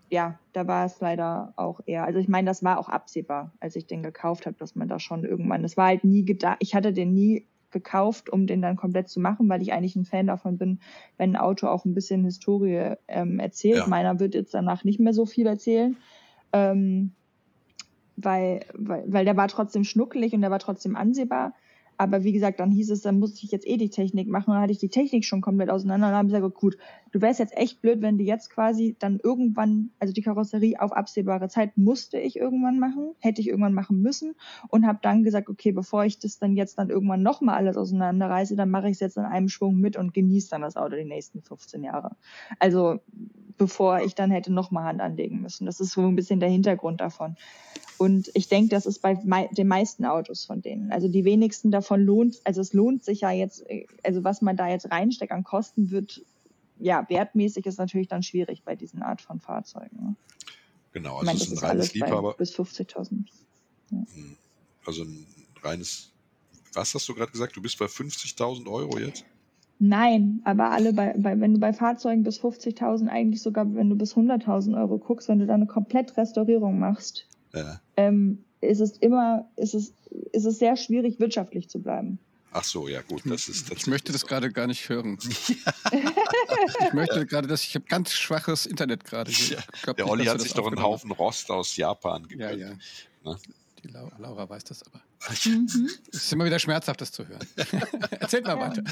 ja, da war es leider auch eher. Also ich meine, das war auch absehbar, als ich den gekauft habe, dass man da schon irgendwann, das war halt nie gedacht, ich hatte den nie gekauft, um den dann komplett zu machen, weil ich eigentlich ein Fan davon bin, wenn ein Auto auch ein bisschen Historie ähm, erzählt. Ja. Meiner wird jetzt danach nicht mehr so viel erzählen. Ähm, weil, weil, weil der war trotzdem schnuckelig und der war trotzdem ansehbar. Aber wie gesagt, dann hieß es, dann musste ich jetzt eh die Technik machen. Dann hatte ich die Technik schon komplett auseinander. Und dann habe ich gesagt, gut, du wärst jetzt echt blöd, wenn du jetzt quasi dann irgendwann, also die Karosserie auf absehbare Zeit musste ich irgendwann machen, hätte ich irgendwann machen müssen. Und habe dann gesagt, okay, bevor ich das dann jetzt dann irgendwann nochmal alles auseinanderreiße, dann mache ich es jetzt in einem Schwung mit und genieße dann das Auto die nächsten 15 Jahre. Also bevor ich dann hätte nochmal Hand anlegen müssen. Das ist so ein bisschen der Hintergrund davon. Und ich denke, das ist bei mei den meisten Autos von denen. Also die wenigsten davon lohnt, also es lohnt sich ja jetzt, also was man da jetzt reinsteckt an Kosten wird, ja, wertmäßig ist natürlich dann schwierig bei diesen Art von Fahrzeugen. Ne? Genau, also es ist ein reines Liebhaber. Bis 50.000. Ja. Hm. Also ein reines, was hast du gerade gesagt? Du bist bei 50.000 Euro jetzt? Nein, aber alle bei, bei wenn du bei Fahrzeugen bis 50.000, eigentlich sogar wenn du bis 100.000 Euro guckst, wenn du da eine komplett Restaurierung machst, ja. ähm, ist es immer, ist es, ist es sehr schwierig, wirtschaftlich zu bleiben. Ach so, ja gut, das ist Ich möchte das so. gerade gar nicht hören. ich möchte gerade, dass ich habe ganz schwaches Internet gerade. Ja, der Olli hat sich doch einen Haufen Rost aus Japan gegönnt. Ja, ja. Ne? Die Laura weiß das aber. Mhm. Es ist immer wieder schmerzhaft, das zu hören. Erzählt mal weiter.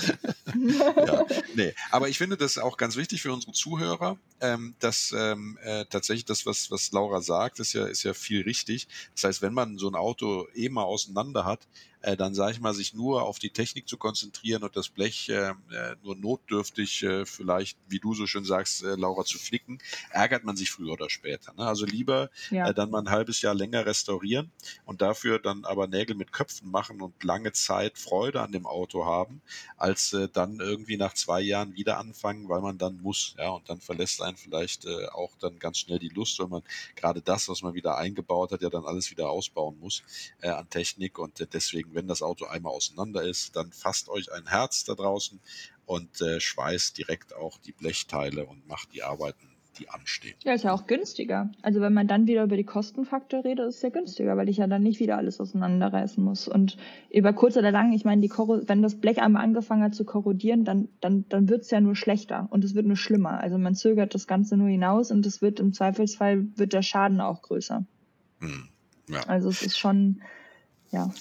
ja, nee. Aber ich finde das auch ganz wichtig für unsere Zuhörer, ähm, dass ähm, äh, tatsächlich das, was, was Laura sagt, ist ja, ist ja viel richtig. Das heißt, wenn man so ein Auto eh mal auseinander hat, äh, dann sage ich mal, sich nur auf die Technik zu konzentrieren und das Blech äh, äh, nur notdürftig äh, vielleicht, wie du so schön sagst, äh, Laura, zu flicken, ärgert man sich früher oder später. Ne? Also lieber ja. äh, dann mal ein halbes Jahr länger restaurieren und dafür dann aber Nägel mit Köpfen machen und lange Zeit Freude an dem Auto haben, als äh, dann irgendwie nach zwei Jahren wieder anfangen, weil man dann muss. Ja, und dann verlässt einen vielleicht äh, auch dann ganz schnell die Lust, weil man gerade das, was man wieder eingebaut hat, ja dann alles wieder ausbauen muss äh, an Technik und äh, deswegen wenn das Auto einmal auseinander ist, dann fasst euch ein Herz da draußen und äh, schweißt direkt auch die Blechteile und macht die Arbeiten, die anstehen. Ja, ist ja auch günstiger. Also wenn man dann wieder über die Kostenfaktor redet, ist es ja günstiger, weil ich ja dann nicht wieder alles auseinanderreißen muss. Und über kurz oder lang, ich meine, die Korro wenn das Blech einmal angefangen hat zu korrodieren, dann, dann, dann wird es ja nur schlechter und es wird nur schlimmer. Also man zögert das Ganze nur hinaus und es wird im Zweifelsfall wird der Schaden auch größer. Hm. Ja. Also es ist schon, ja.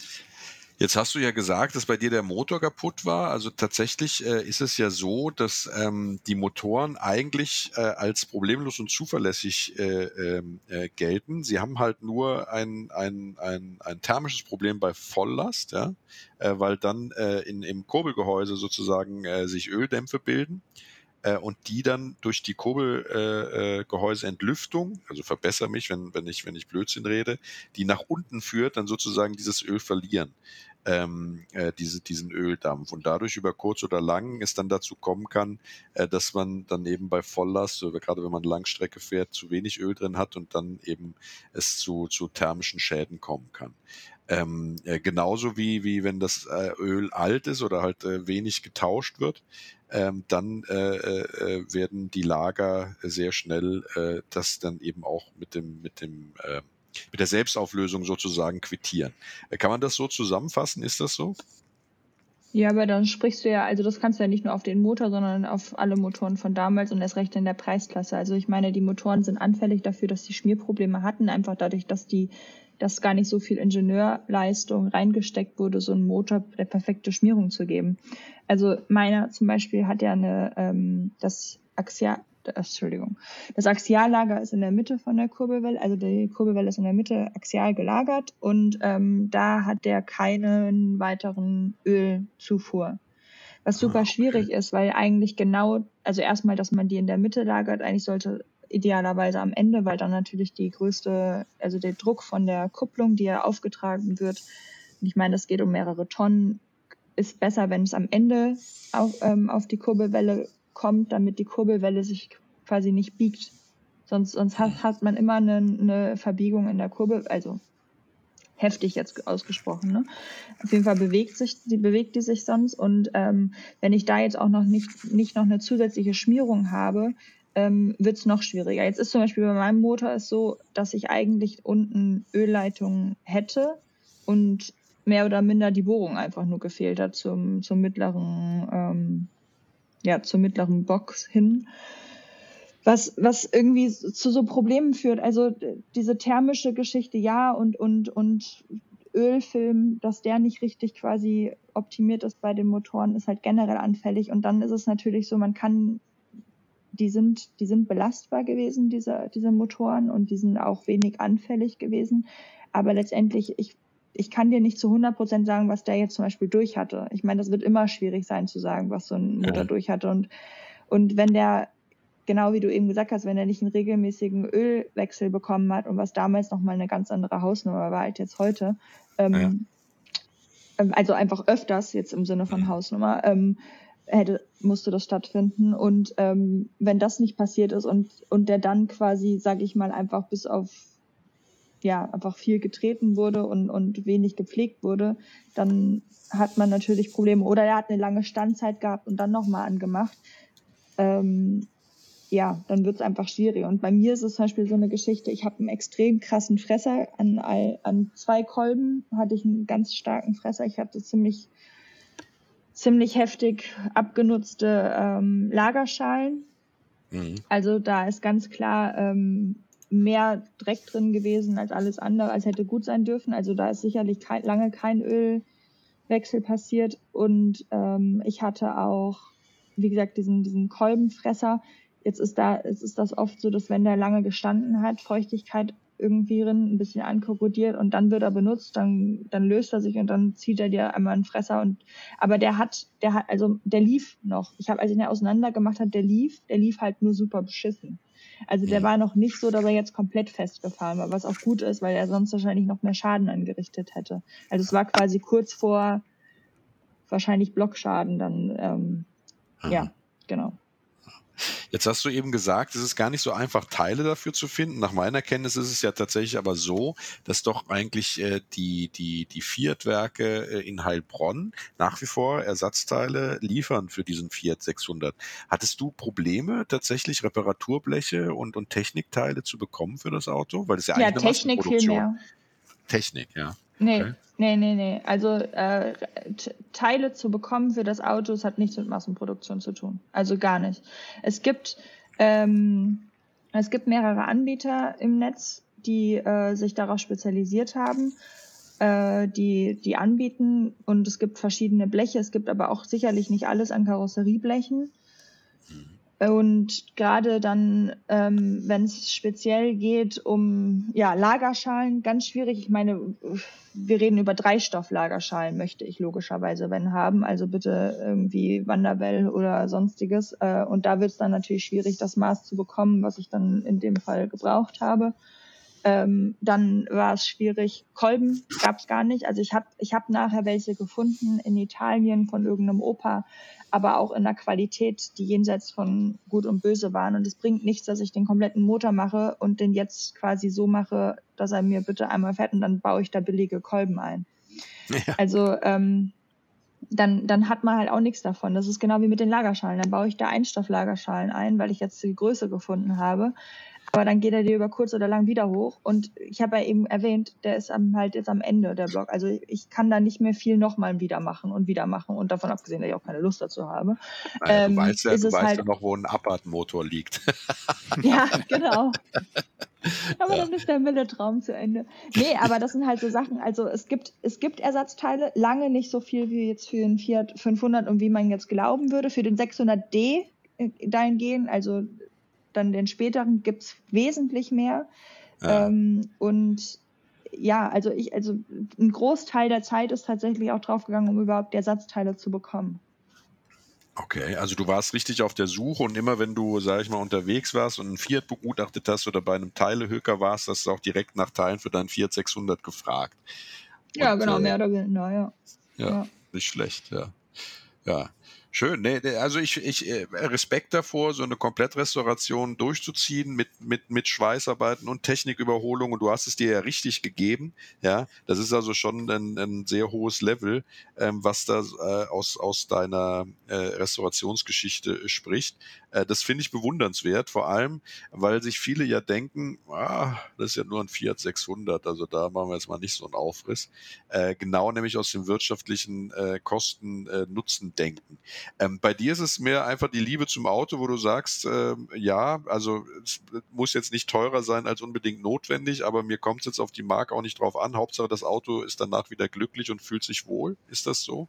Jetzt hast du ja gesagt, dass bei dir der Motor kaputt war. Also tatsächlich äh, ist es ja so, dass ähm, die Motoren eigentlich äh, als problemlos und zuverlässig äh, ähm, äh, gelten. Sie haben halt nur ein, ein, ein, ein thermisches Problem bei Volllast, ja, äh, weil dann äh, in, im Kurbelgehäuse sozusagen sich Öldämpfe bilden und die dann durch die Kurbelgehäuseentlüftung, also verbessere mich, wenn, wenn, ich, wenn ich Blödsinn rede, die nach unten führt, dann sozusagen dieses Öl verlieren ähm, äh, diese, diesen Öldampf und dadurch über kurz oder lang es dann dazu kommen kann, äh, dass man dann eben bei Volllast oder gerade wenn man Langstrecke fährt, zu wenig Öl drin hat und dann eben es zu, zu thermischen Schäden kommen kann. Ähm, äh, genauso wie, wie wenn das äh, Öl alt ist oder halt äh, wenig getauscht wird, ähm, dann äh, äh, werden die Lager sehr schnell äh, das dann eben auch mit dem, mit dem äh, mit der Selbstauflösung sozusagen quittieren. Äh, kann man das so zusammenfassen? Ist das so? Ja, aber dann sprichst du ja, also das kannst du ja nicht nur auf den Motor, sondern auf alle Motoren von damals und erst recht in der Preisklasse. Also ich meine, die Motoren sind anfällig dafür, dass die Schmierprobleme hatten, einfach dadurch, dass die, dass gar nicht so viel Ingenieurleistung reingesteckt wurde, so einen Motor der perfekte Schmierung zu geben. Also meiner zum Beispiel hat ja eine, ähm, das Axial, Entschuldigung. Das Axiallager ist in der Mitte von der Kurbelwelle, also die Kurbelwelle ist in der Mitte axial gelagert und ähm, da hat der keinen weiteren Ölzufuhr. Was ah, super schwierig ist, weil eigentlich genau, also erstmal, dass man die in der Mitte lagert, eigentlich sollte idealerweise am Ende, weil dann natürlich die größte, also der Druck von der Kupplung, die ja aufgetragen wird, und ich meine, das geht um mehrere Tonnen, ist besser, wenn es am Ende auf, ähm, auf die Kurbelwelle kommt, damit die Kurbelwelle sich quasi nicht biegt. Sonst, sonst hat, hat man immer eine, eine Verbiegung in der Kurbel, also heftig jetzt ausgesprochen. Ne? Auf jeden Fall bewegt sich, die bewegt die sich sonst und ähm, wenn ich da jetzt auch noch nicht, nicht noch eine zusätzliche Schmierung habe, ähm, wird es noch schwieriger. Jetzt ist zum Beispiel bei meinem Motor es so, dass ich eigentlich unten Ölleitungen hätte und mehr oder minder die Bohrung einfach nur gefehlt hat zum, zum mittleren ähm, ja, zur mittleren Box hin. Was, was irgendwie zu so Problemen führt. Also diese thermische Geschichte, ja, und, und, und Ölfilm, dass der nicht richtig quasi optimiert ist bei den Motoren, ist halt generell anfällig. Und dann ist es natürlich so, man kann, die sind, die sind belastbar gewesen, diese, diese Motoren, und die sind auch wenig anfällig gewesen. Aber letztendlich, ich ich kann dir nicht zu 100 Prozent sagen, was der jetzt zum Beispiel durch hatte. Ich meine, das wird immer schwierig sein zu sagen, was so ein Motor ja. durch hatte. Und, und wenn der, genau wie du eben gesagt hast, wenn er nicht einen regelmäßigen Ölwechsel bekommen hat und was damals nochmal eine ganz andere Hausnummer war als jetzt heute, ähm, ja. Ähm, also einfach öfters jetzt im Sinne von Hausnummer, ähm, hätte, musste das stattfinden. Und ähm, wenn das nicht passiert ist und, und der dann quasi, sag ich mal, einfach bis auf ja, einfach viel getreten wurde und, und wenig gepflegt wurde, dann hat man natürlich Probleme. Oder er hat eine lange Standzeit gehabt und dann nochmal angemacht. Ähm, ja, dann wird es einfach schwierig. Und bei mir ist es zum Beispiel so eine Geschichte, ich habe einen extrem krassen Fresser. An, an zwei Kolben hatte ich einen ganz starken Fresser. Ich hatte ziemlich, ziemlich heftig abgenutzte ähm, Lagerschalen. Mhm. Also da ist ganz klar ähm, mehr Dreck drin gewesen als alles andere, als hätte gut sein dürfen. Also da ist sicherlich kein, lange kein Ölwechsel passiert. Und ähm, ich hatte auch, wie gesagt, diesen, diesen Kolbenfresser. Jetzt ist da, jetzt ist das oft so, dass wenn der lange gestanden hat, Feuchtigkeit irgendwie drin, ein bisschen ankorrodiert und dann wird er benutzt, dann, dann löst er sich und dann zieht er dir einmal einen Fresser und, aber der hat, der hat, also der lief noch. Ich habe, als ich ihn auseinander gemacht habe, der lief, der lief halt nur super beschissen. Also der war noch nicht so, dass er jetzt komplett festgefahren war, was auch gut ist, weil er sonst wahrscheinlich noch mehr Schaden angerichtet hätte. Also es war quasi kurz vor wahrscheinlich Blockschaden dann, ähm, ja, genau. Jetzt hast du eben gesagt, es ist gar nicht so einfach, Teile dafür zu finden. Nach meiner Kenntnis ist es ja tatsächlich aber so, dass doch eigentlich äh, die, die, die Fiat-Werke äh, in Heilbronn nach wie vor Ersatzteile liefern für diesen Fiat 600. Hattest du Probleme, tatsächlich Reparaturbleche und, und Technikteile zu bekommen für das Auto? Weil es ja, Ja, eigentlich eine Technik viel mehr. Technik, ja. Nee, Okay. nee, nee, nee. Also äh, Teile zu bekommen für das Auto, das hat nichts mit Massenproduktion zu tun. Also gar nicht. Es gibt, ähm, es gibt mehrere Anbieter im Netz, die äh, sich darauf spezialisiert haben, äh, die, die anbieten. Und es gibt verschiedene Bleche. Es gibt aber auch sicherlich nicht alles an Karosserieblechen. Und gerade dann, ähm, wenn es speziell geht um ja, Lagerschalen, ganz schwierig. Ich meine, wir reden über Dreistoff-Lagerschalen, möchte ich logischerweise, wenn haben. Also bitte irgendwie Wanderwell oder sonstiges. Äh, und da wird es dann natürlich schwierig, das Maß zu bekommen, was ich dann in dem Fall gebraucht habe. Ähm, dann war es schwierig. Kolben gab es gar nicht. Also ich habe ich hab nachher welche gefunden in Italien von irgendeinem Opa, aber auch in der Qualität, die jenseits von Gut und Böse waren. Und es bringt nichts, dass ich den kompletten Motor mache und den jetzt quasi so mache, dass er mir bitte einmal fährt und dann baue ich da billige Kolben ein. Ja. Also ähm, dann, dann hat man halt auch nichts davon. Das ist genau wie mit den Lagerschalen. Dann baue ich da Einstofflagerschalen ein, weil ich jetzt die Größe gefunden habe. Aber dann geht er dir über kurz oder lang wieder hoch. Und ich habe ja eben erwähnt, der ist am, halt jetzt am Ende der Block. Also ich kann da nicht mehr viel nochmal wieder machen und wieder machen. Und davon abgesehen, dass ich auch keine Lust dazu habe. Naja, Ähm, du weißt ja, du weißt halt- ja noch, wo ein Abarth-Motor liegt. Ja, genau. Aber dann ist der Mille-Traum zu Ende. Nee, aber das sind halt so Sachen. Also es gibt, es gibt Ersatzteile, lange nicht so viel wie jetzt für den Fiat 500 und wie man jetzt glauben würde. Für den 600D äh, dahingehend, also dann den späteren, gibt's wesentlich mehr. Ja. Ähm, und ja, also ich, also ein Großteil der Zeit ist tatsächlich auch draufgegangen, um überhaupt Ersatzteile zu bekommen. Okay, also du warst richtig auf der Suche und immer wenn du, sag ich mal, unterwegs warst und einen Fiat begutachtet hast oder bei einem Teilehöker warst, hast du auch direkt nach Teilen für deinen Fiat 600 gefragt. Ja, Und, genau, äh, mehr oder weniger, ja. Ja, Ja. nicht schlecht, ja. Ja. Schön, nee, also ich, ich äh, Respekt davor, so eine Komplettrestauration durchzuziehen mit, mit, mit Schweißarbeiten und Techniküberholung und du hast es dir ja richtig gegeben, ja. Das ist also schon ein, ein sehr hohes Level, ähm, was da äh, aus, aus deiner äh, Restaurationsgeschichte spricht. Äh, das finde ich bewundernswert, vor allem, weil sich viele ja denken, ah, das ist ja nur ein Fiat 600, also da machen wir jetzt mal nicht so einen Aufriss. Äh, genau nämlich aus dem wirtschaftlichen äh, Kosten-Nutzen-Denken. Ähm, bei dir ist es mehr einfach die Liebe zum Auto, wo du sagst, ähm, ja, also es muss jetzt nicht teurer sein als unbedingt notwendig, aber mir kommt es jetzt auf die Marke auch nicht drauf an. Hauptsache das Auto ist danach wieder glücklich und fühlt sich wohl. Ist das so?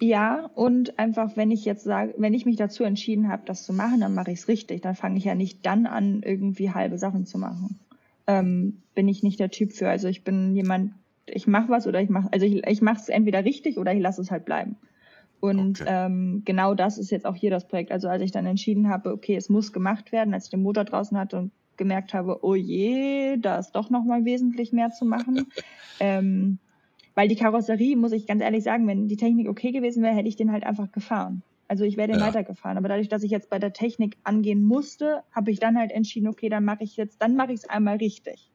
Ja, und einfach, wenn ich jetzt sage, wenn ich mich dazu entschieden habe, das zu machen, dann mache ich es richtig. Dann fange ich ja nicht dann an, irgendwie halbe Sachen zu machen. Ähm, bin ich nicht der Typ für. Also ich bin jemand, ich mache was oder ich mache, also ich, ich mache es entweder richtig oder ich lasse es halt bleiben. Und Okay. ähm, genau das ist jetzt auch hier das Projekt. Also als ich dann entschieden habe, okay, es muss gemacht werden, als ich den Motor draußen hatte und gemerkt habe, oh je, da ist doch noch mal wesentlich mehr zu machen. ähm, weil die Karosserie, muss ich ganz ehrlich sagen, wenn die Technik okay gewesen wäre, hätte ich den halt einfach gefahren. Also ich wäre den Ja. weitergefahren. Aber dadurch, dass ich jetzt bei der Technik angehen musste, habe ich dann halt entschieden, okay, dann mache ich jetzt, dann mache ich es einmal richtig.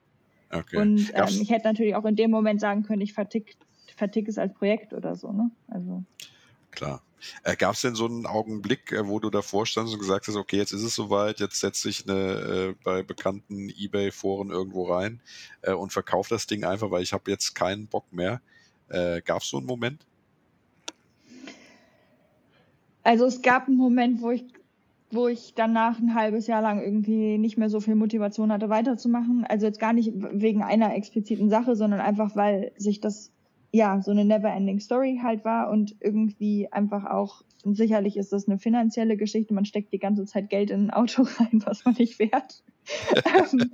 Okay. Und ähm, ich hätte natürlich auch in dem Moment sagen können, ich vertick, vertick es als Projekt oder so. Ne? Also Klar. Äh, Gab es denn so einen Augenblick, äh, wo du davor standst und gesagt hast, okay, jetzt ist es soweit, jetzt setze ich eine, äh, bei bekannten Ebay-Foren irgendwo rein äh, und verkaufe das Ding einfach, weil ich habe jetzt keinen Bock mehr. Äh, Gab es so einen Moment? Also es gab einen Moment, wo ich, wo ich danach ein halbes Jahr lang irgendwie nicht mehr so viel Motivation hatte, weiterzumachen. Also jetzt gar nicht wegen einer expliziten Sache, sondern einfach, weil sich das ja so eine never-ending Story halt war und irgendwie einfach auch, und sicherlich ist das eine finanzielle Geschichte, man steckt die ganze Zeit Geld in ein Auto rein, was man nicht wert. Ähm,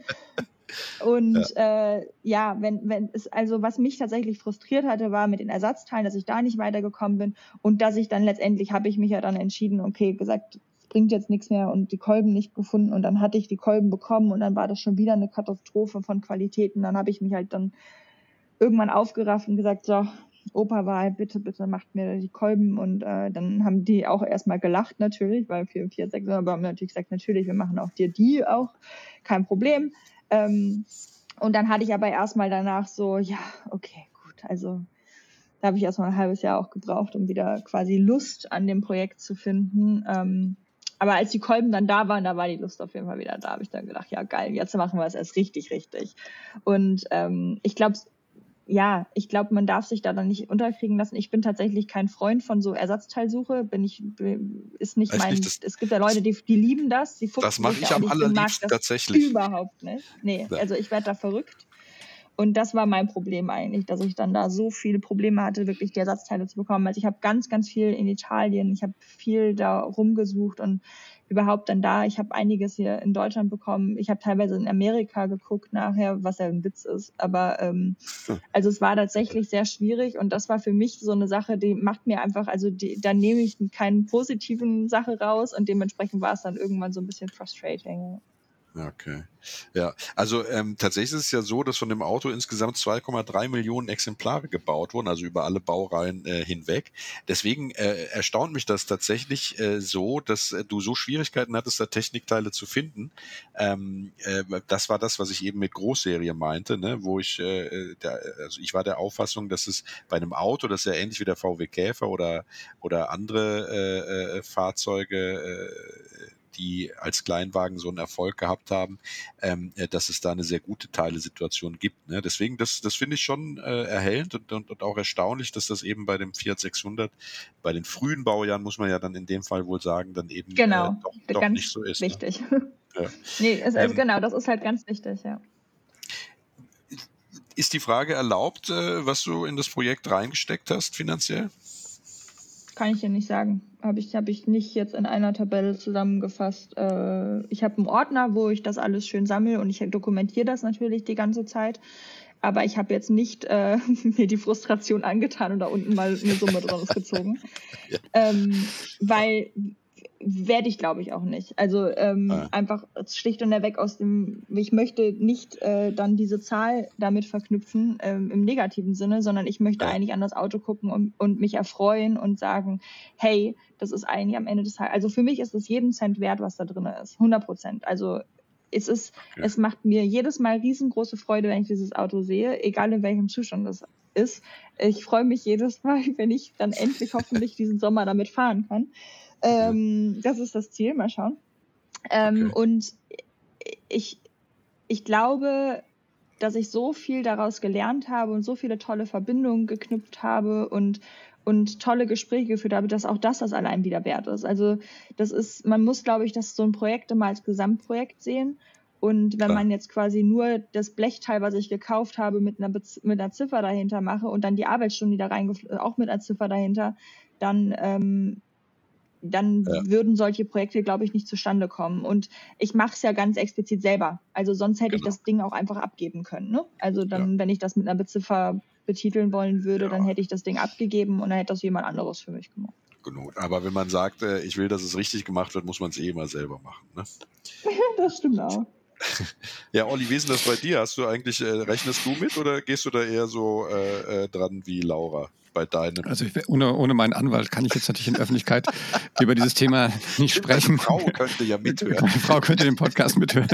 und ja, äh, ja wenn, wenn es, also was mich tatsächlich frustriert hatte, war mit den Ersatzteilen, dass ich da nicht weitergekommen bin und dass ich dann letztendlich habe ich mich ja dann entschieden, okay, gesagt, es bringt jetzt nichts mehr und die Kolben nicht gefunden und dann hatte ich die Kolben bekommen und dann war das schon wieder eine Katastrophe von Qualitäten. Dann habe ich mich halt dann irgendwann aufgerafft und gesagt, so, Opa war halt, bitte, bitte macht mir die Kolben und äh, dann haben die auch erstmal gelacht natürlich, weil 4, 4, 6, aber haben natürlich gesagt, natürlich, wir machen auch dir die auch, kein Problem. Ähm, und dann hatte ich aber erstmal danach so, ja, okay, gut, also da habe ich erstmal ein halbes Jahr auch gebraucht, um wieder quasi Lust an dem Projekt zu finden. Ähm, aber als die Kolben dann da waren, da war die Lust auf jeden Fall wieder da. Habe ich dann gedacht, ja geil, jetzt machen wir es erst richtig, richtig. Und ähm, ich glaube, ja, ich glaube, man darf sich da dann nicht unterkriegen lassen. Ich bin tatsächlich kein Freund von so Ersatzteilsuche. Bin ich, ist nicht Weiß mein. nicht, das- es gibt ja Leute, die, die lieben das. Die Das mache ich am allerliebsten tatsächlich. Überhaupt nicht. Nee, Ja. also ich werde da verrückt. Und das war mein Problem eigentlich, dass ich dann da so viele Probleme hatte, wirklich die Ersatzteile zu bekommen. Also ich habe ganz, ganz viel in Italien, ich habe viel da rumgesucht und überhaupt dann da. Ich habe einiges hier in Deutschland bekommen. Ich habe teilweise in Amerika geguckt nachher, was ja ein Witz ist. Aber ähm, Hm. also es war tatsächlich sehr schwierig und das war für mich so eine Sache, die macht mir einfach, also die, da nehme ich keinen positiven Sache raus und dementsprechend war es dann irgendwann so ein bisschen frustrating. Okay. Ja, also ähm, tatsächlich ist es ja so, dass von dem Auto insgesamt 2,3 Millionen Exemplare gebaut wurden, also über alle Baureihen äh, hinweg. Deswegen äh, erstaunt mich das tatsächlich äh, so, dass äh, du so Schwierigkeiten hattest, da Technikteile zu finden. Ähm, äh, das war das, was ich eben mit Großserie meinte, ne? wo ich, äh, der, also ich war der Auffassung, dass es bei einem Auto, das ja ähnlich wie der VW Käfer oder, oder andere äh, äh, Fahrzeuge, äh, die als Kleinwagen so einen Erfolg gehabt haben, ähm, äh, dass es da eine sehr gute Teilesituation gibt. Ne? Deswegen, das, das finde ich schon äh, erhellend und, und, und auch erstaunlich, dass das eben bei dem Fiat 600, bei den frühen Baujahren, muss man ja dann in dem Fall wohl sagen, dann eben Genau, äh, doch, doch ganz nicht so ist. Ne? wichtig. Ja. Nee, also Ähm, genau, das ist halt ganz wichtig, ja. Ist die Frage erlaubt, äh, was du in das Projekt reingesteckt hast finanziell? Kann ich dir nicht sagen. Habe ich, hab ich nicht jetzt in einer Tabelle zusammengefasst. Äh, ich habe einen Ordner, wo ich das alles schön sammle und ich dokumentiere das natürlich die ganze Zeit. Aber ich habe jetzt nicht äh, mir die Frustration angetan und da unten mal eine Summe draus gezogen. Ja. ähm, weil werde ich, glaube ich, auch nicht. Also ähm, Ah. einfach schlicht und erweg aus dem, ich möchte nicht äh, dann diese Zahl damit verknüpfen ähm, im negativen Sinne, sondern ich möchte Ja. eigentlich an das Auto gucken und, und mich erfreuen und sagen, hey, das ist eigentlich am Ende des Tages, also für mich ist es jeden Cent wert, was da drin ist, 100 Prozent. Also es ist, Okay. es macht mir jedes Mal riesengroße Freude, wenn ich dieses Auto sehe, egal in welchem Zustand das ist. Ich freue mich jedes Mal, wenn ich dann endlich hoffentlich diesen Sommer damit fahren kann. Ähm, das ist das Ziel, mal schauen. Ähm, Okay. Und ich, ich glaube, dass ich so viel daraus gelernt habe und so viele tolle Verbindungen geknüpft habe und und tolle Gespräche geführt habe, dass auch das das allein wieder wert ist. Also das ist, man muss, glaube ich, das so ein Projekt immer als Gesamtprojekt sehen. Und wenn Klar. man jetzt quasi nur das Blechteil, was ich gekauft habe, mit einer, Bez- mit einer Ziffer dahinter mache und dann die Arbeitsstunden, die da reingeflossen, auch mit einer Ziffer dahinter, dann, ähm, dann Ja. würden solche Projekte, glaube ich, nicht zustande kommen. Und ich mache es ja ganz explizit selber. Also sonst hätte ich Genau. das Ding auch einfach abgeben können. Ne? Also dann, wenn ich das mit einer Beziffer betiteln wollen würde, Ja. dann hätte ich das Ding abgegeben und dann hätte das jemand anderes für mich gemacht. Genug. Aber wenn man sagt, äh, ich will, dass es richtig gemacht wird, muss man es eh immer selber machen. Ne? Das stimmt auch. Ja, Olli, wie ist denn das bei dir? Hast du eigentlich, äh, rechnest du mit oder gehst du da eher so äh, äh, dran wie Laura bei deinem? Also ich, ohne, ohne meinen Anwalt kann ich jetzt natürlich in der Öffentlichkeit über dieses Thema nicht sprechen. Deine Frau könnte ja mithören. Meine Frau könnte den Podcast mithören.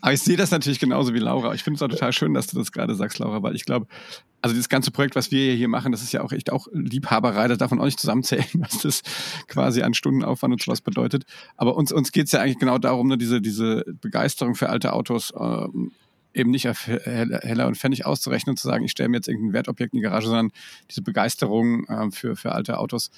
Aber ich sehe das natürlich genauso wie Laura. Ich finde es auch total schön, dass du das gerade sagst, Laura, weil ich glaube, also dieses ganze Projekt, was wir hier machen, das ist ja auch echt auch Liebhaberei. Das darf man auch nicht zusammenzählen, was das quasi an Stundenaufwand und sowas bedeutet. Aber uns, uns geht es ja eigentlich genau darum, ne, diese, diese Begeisterung für alte Autos ähm, eben nicht auf Heller Heller und Pfennig auszurechnen und zu sagen, ich stelle mir jetzt irgendein Wertobjekt in die Garage, sondern diese Begeisterung ähm, für, für alte Autos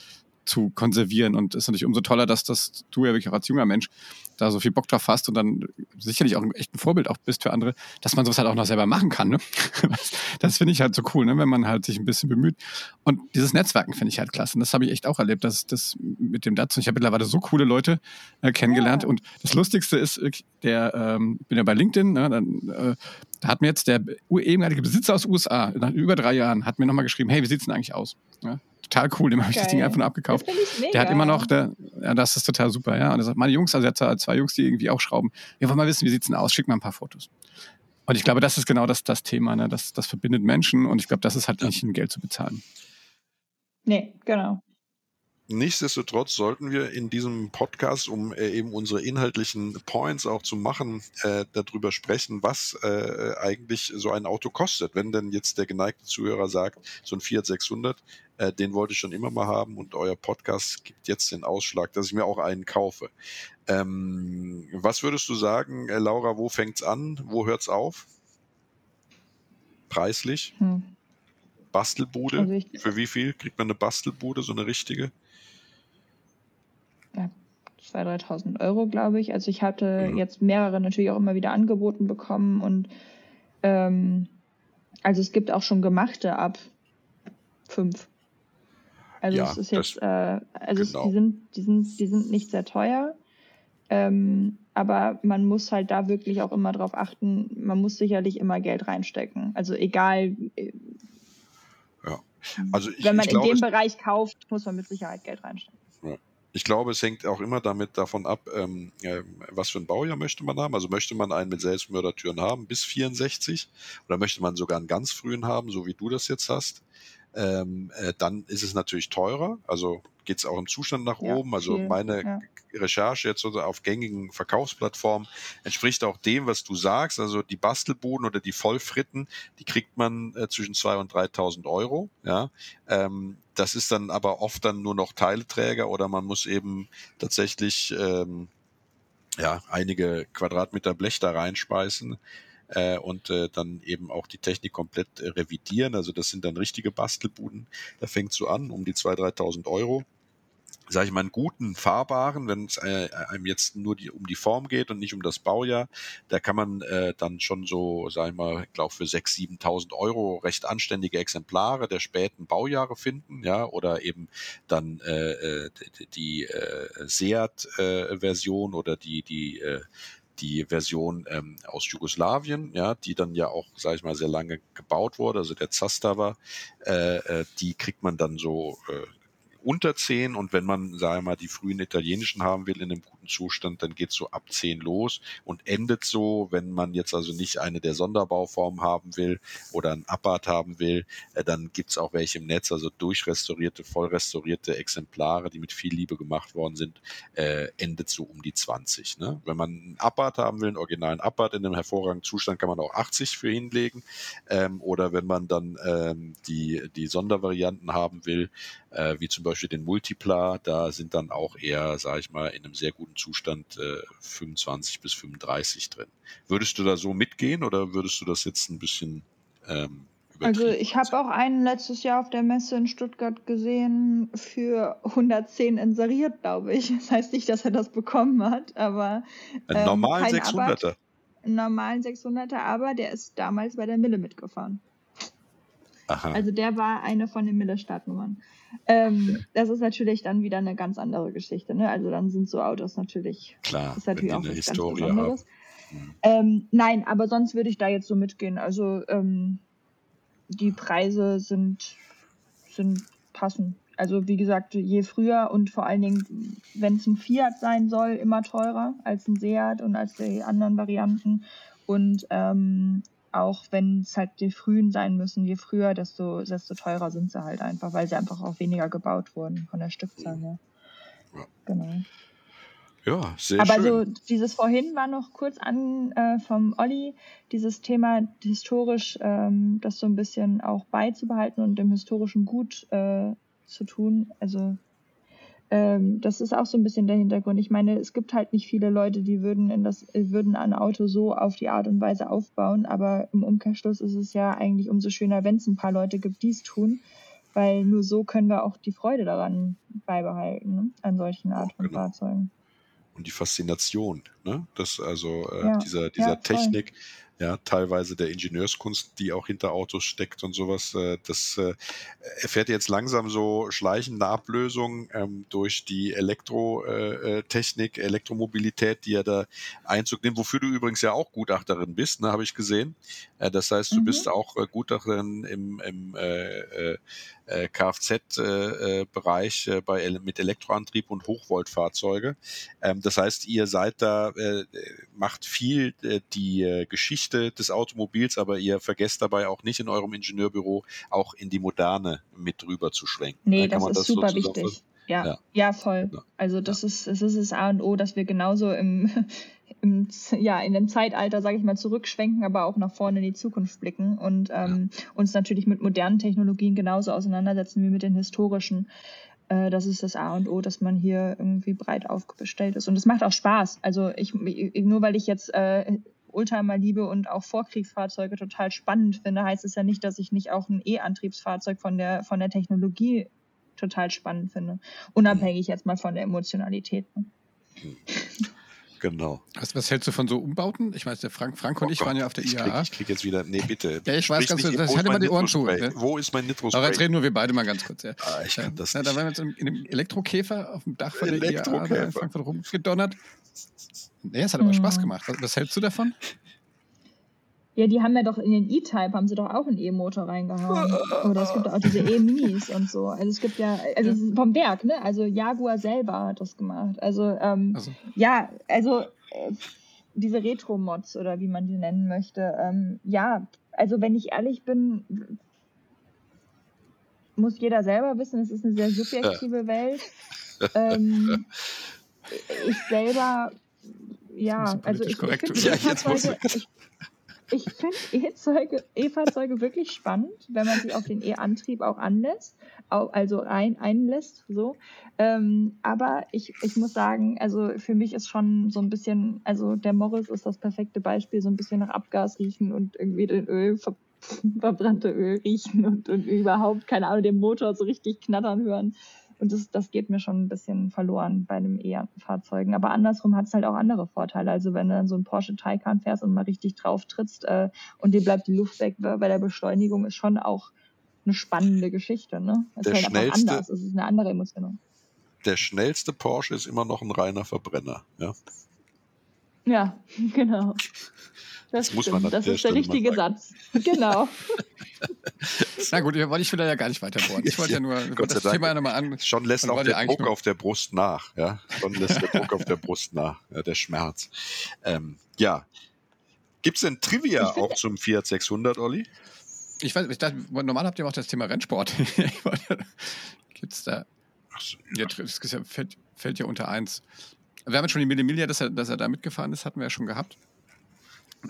zu konservieren. Und es ist natürlich umso toller, dass das du ja wirklich auch als junger Mensch da so viel Bock drauf hast und dann sicherlich auch ein echt ein Vorbild auch bist für andere, dass man sowas halt auch noch selber machen kann. Ne? Das finde ich halt so cool, ne? wenn man halt sich ein bisschen bemüht. Und dieses Netzwerken finde ich halt klasse. Und das habe ich echt auch erlebt, dass das mit dem Datsun, ich habe mittlerweile so coole Leute äh, kennengelernt. Ja. Und das Lustigste ist, der, ähm, bin ja bei LinkedIn, ne? dann, äh, da hat mir jetzt der ehemalige Besitzer aus USA, nach über drei Jahren, hat mir nochmal geschrieben, hey, wie sieht's denn eigentlich aus? Ja? Total cool, dem habe ich das. Ding einfach nur abgekauft. Das finde ich mega. Der hat immer noch, der, ja, das ist total super, ja. Und er sagt, meine Jungs, also er hat zwei- zwei Jungs, die irgendwie auch schrauben. Wir wollen mal wissen, wie sieht's denn aus? Schick mal ein paar Fotos. Und ich glaube, das ist genau das, das Thema, ne? das, das verbindet Menschen und ich glaube, das ist halt nicht in Geld zu bezahlen. Nee, genau. Nichtsdestotrotz sollten wir in diesem Podcast, um äh, eben unsere inhaltlichen Points auch zu machen, äh, darüber sprechen, was äh, eigentlich so ein Auto kostet. Wenn denn jetzt der geneigte Zuhörer sagt, so ein Fiat 600, äh, den wollte ich schon immer mal haben und euer Podcast gibt jetzt den Ausschlag, dass ich mir auch einen kaufe. Ähm, was würdest du sagen, äh, Laura, wo fängt's an, wo hört's auf? Preislich? Hm. Bastelbude? Also ich, Für wie viel kriegt man eine Bastelbude, so eine richtige? ja, 2.000, 3.000 Euro, glaube ich. Also ich hatte mhm. jetzt mehrere natürlich auch immer wieder angeboten bekommen und ähm, also es gibt auch schon gemachte ab fünf. Also ja, es ist jetzt, äh, also genau. es, die sind, die sind, die sind nicht sehr teuer. Ähm, aber man muss halt da wirklich auch immer drauf achten, man muss sicherlich immer Geld reinstecken. Also egal. Äh, ja. Also ich, wenn man ich in dem Bereich kauft, muss man mit Sicherheit Geld reinstecken. Ja. Ich glaube, es hängt auch immer damit davon ab, ähm, äh, was für ein Baujahr möchte man haben. Also möchte man einen mit Selbstmördertüren haben bis 64 oder möchte man sogar einen ganz frühen haben, so wie du das jetzt hast ähm, äh, dann ist es natürlich teurer. Also geht es auch im Zustand nach ja, oben. Also viel, meine ja. Recherche jetzt auf gängigen Verkaufsplattformen entspricht auch dem, was du sagst. Also die Bastelbuden oder die Vollfritten, die kriegt man äh, zwischen 2.000 und 3.000 Euro. Ja, ähm, das ist dann aber oft dann nur noch Teileträger oder man muss eben tatsächlich ähm, ja, einige Quadratmeter Blech da reinspeisen äh, und äh, dann eben auch die Technik komplett äh, revidieren. Also das sind dann richtige Bastelbuden. Da fängt so an, um die 2.000, 3.000 Euro sage ich mal, einen guten fahrbaren, wenn es äh, einem jetzt nur die, um die Form geht und nicht um das Baujahr, da kann man äh, dann schon so, sage ich mal, glaube für 6.000, 7.000 Euro recht anständige Exemplare der späten Baujahre finden, ja, oder eben dann äh, äh die, die äh, Seat-Version äh, oder die, die äh, die Version ähm, aus Jugoslawien, ja, die dann ja auch, sage ich mal, sehr lange gebaut wurde, also der Zastava, äh, äh, die kriegt man dann so äh, unter 10 und wenn man, sagen wir mal, die frühen italienischen haben will in einem guten Zustand, dann geht so ab 10 los und endet so, wenn man jetzt also nicht eine der Sonderbauformen haben will oder ein Abarth haben will, äh, dann gibt's auch welche im Netz, also durchrestaurierte, vollrestaurierte Exemplare, die mit viel Liebe gemacht worden sind, äh, endet so um die 20. Ne? Wenn man einen Abarth haben will, einen originalen Abarth in einem hervorragenden Zustand, kann man auch 80 für hinlegen ähm, oder wenn man dann ähm, die, die Sondervarianten haben will, äh, wie zum Beispiel den Multipla, da sind dann auch eher, sage ich mal, in einem sehr guten Zustand äh, 25 bis 35 drin. Würdest du da so mitgehen oder würdest du das jetzt ein bisschen ähm, also ich habe auch einen letztes Jahr auf der Messe in Stuttgart gesehen für 110 inseriert, glaube ich. Das heißt nicht, dass er das bekommen hat, aber ähm, einen normalen 600er. Einen normalen 600er, aber der ist damals bei der Mille mitgefahren. Aha. Also der war eine von den Mille-Startnummern. Ähm, das ist natürlich dann wieder eine ganz andere Geschichte. Ne? Also dann sind so Autos natürlich, Klar, ist natürlich auch was Historie ganz Besonderes. Mhm. Ähm, nein, aber sonst würde ich da jetzt so mitgehen. Also ähm, die Preise sind, sind passend. Also wie gesagt, je früher und vor allen Dingen, wenn es ein Fiat sein soll, immer teurer als ein Seat und als die anderen Varianten. Und ähm, auch wenn es halt die frühen sein müssen, je früher, desto, desto teurer sind sie halt einfach, weil sie einfach auch weniger gebaut wurden von der Stückzahl her. Ja. Genau. Ja, sehr Aber schön. Aber so dieses vorhin war noch kurz an äh, vom Olli, dieses Thema historisch, ähm, das so ein bisschen auch beizubehalten und dem historischen Gut äh, zu tun. Also ähm, das ist auch so ein bisschen der Hintergrund. Ich meine, es gibt halt nicht viele Leute, die würden in das, würden ein Auto so auf die Art und Weise aufbauen, aber im Umkehrschluss ist es ja eigentlich umso schöner, wenn es ein paar Leute gibt, die es tun, weil nur so können wir auch die Freude daran beibehalten, ne? an solchen Art von genau. Fahrzeugen. Und die Faszination, ne? Das also äh, ja. dieser, dieser ja, Technik, ja, teilweise der Ingenieurskunst, die auch hinter Autos steckt und sowas. Äh, das äh, erfährt jetzt langsam so schleichende Ablösung ähm, durch die Elektrotechnik, äh, Elektromobilität, die ja da Einzug nimmt, wofür du übrigens ja auch Gutachterin bist, ne, habe ich gesehen. Das heißt, du mhm. bist auch Gutachterin im, im äh, äh, Kfz-Bereich äh, bei, mit Elektroantrieb und Hochvoltfahrzeuge. Ähm, das heißt, ihr seid da, macht viel die Geschichte Geschichte des Automobils, aber ihr vergesst dabei auch nicht in eurem Ingenieurbüro auch in die Moderne mit rüber zu schwenken. Nee, das ist das super wichtig. Ja, ja, ja, voll. Also das ja. ist das ist das A und O, dass wir genauso im, im ja in dem Zeitalter, sage ich mal, zurückschwenken, aber auch nach vorne in die Zukunft blicken und ähm, uns natürlich mit modernen Technologien genauso auseinandersetzen wie mit den historischen. Äh, das ist das A und O, dass man hier irgendwie breit aufgestellt ist und es macht auch Spaß. Also ich nur weil ich jetzt äh, Oldtimer liebe und auch Vorkriegsfahrzeuge total spannend finde, heißt es ja nicht, dass ich nicht auch ein E-Antriebsfahrzeug von der von der Technologie total spannend finde. Unabhängig jetzt mal von der Emotionalität. Genau. Was, was, hältst du von so Umbauten? Ich weiß, der Frank, Frank und oh ich Gott, waren ja auf der IAA. Ich krieg, ich krieg jetzt wieder, nee, bitte. Ja, ich weiß ganz kurz, das hatte mal die Ohren zu. Wo ist mein Nitro Aber jetzt reden nur wir beide mal ganz kurz. Ja. Ah, ich kann das ja, Da waren wir jetzt in einem Elektrokäfer auf dem Dach von der IAA in Frankfurt rumgedonnert. Nee, es hat aber Spaß gemacht. Was, was hältst du davon? Ja, die haben ja doch in den E-Type haben sie doch auch einen E-Motor reingehauen. Oder es gibt auch diese E-Minis und so. Also es gibt ja, also ja. vom Werk, ne? Also Jaguar selber hat das gemacht. Also, ähm, also. ja, also äh, diese Retro-Mods oder wie man die nennen möchte. Ähm, ja, also wenn ich ehrlich bin, muss jeder selber wissen, es ist eine sehr subjektive Welt. Ähm, ich selber, ja, also ich, ich finde ja, jetzt muss ich, ich finde E-Fahrzeuge wirklich spannend, wenn man sich auf den E-Antrieb auch anlässt, also ein, einlässt, so. Ähm, aber ich, ich muss sagen, also für mich ist schon so ein bisschen, also der Morris ist das perfekte Beispiel, so ein bisschen nach Abgas riechen und irgendwie den Öl, ver verbrannte Öl riechen und, und überhaupt, keine Ahnung, den Motor so richtig knattern hören. Und das, das geht mir schon ein bisschen verloren bei den E-Fahrzeugen. Aber andersrum hat es halt auch andere Vorteile. Also wenn du dann so ein Porsche Taycan fährst und mal richtig drauf trittst äh, und dir bleibt die Luft weg bei der Beschleunigung, ist schon auch eine spannende Geschichte. Ne? Es der ist halt schnellste, einfach anders. Es ist eine andere Emotion. Der schnellste Porsche ist immer noch ein reiner Verbrenner. Ja, ja genau. Das, das muss man das ist der richtige Satz. Genau. Na gut, wollte ich wieder ja gar nicht weiter bohren. Ich wollte ja, nur Gott das Thema nochmal an. Schon lässt auch der Druck auf der Brust nach. Ja? Schon lässt der Druck auf der Brust nach. Ja, der Schmerz. Ähm, ja. Gibt es denn Trivia auch zum Fiat 600, Olli? Ich weiß, ich dachte, normal habt ihr auch das Thema Rennsport. Gibt es da? So, ja. das fällt, fällt ja unter eins. Wir haben jetzt schon die Millimilia, dass er, dass er da mitgefahren ist, hatten wir ja schon gehabt.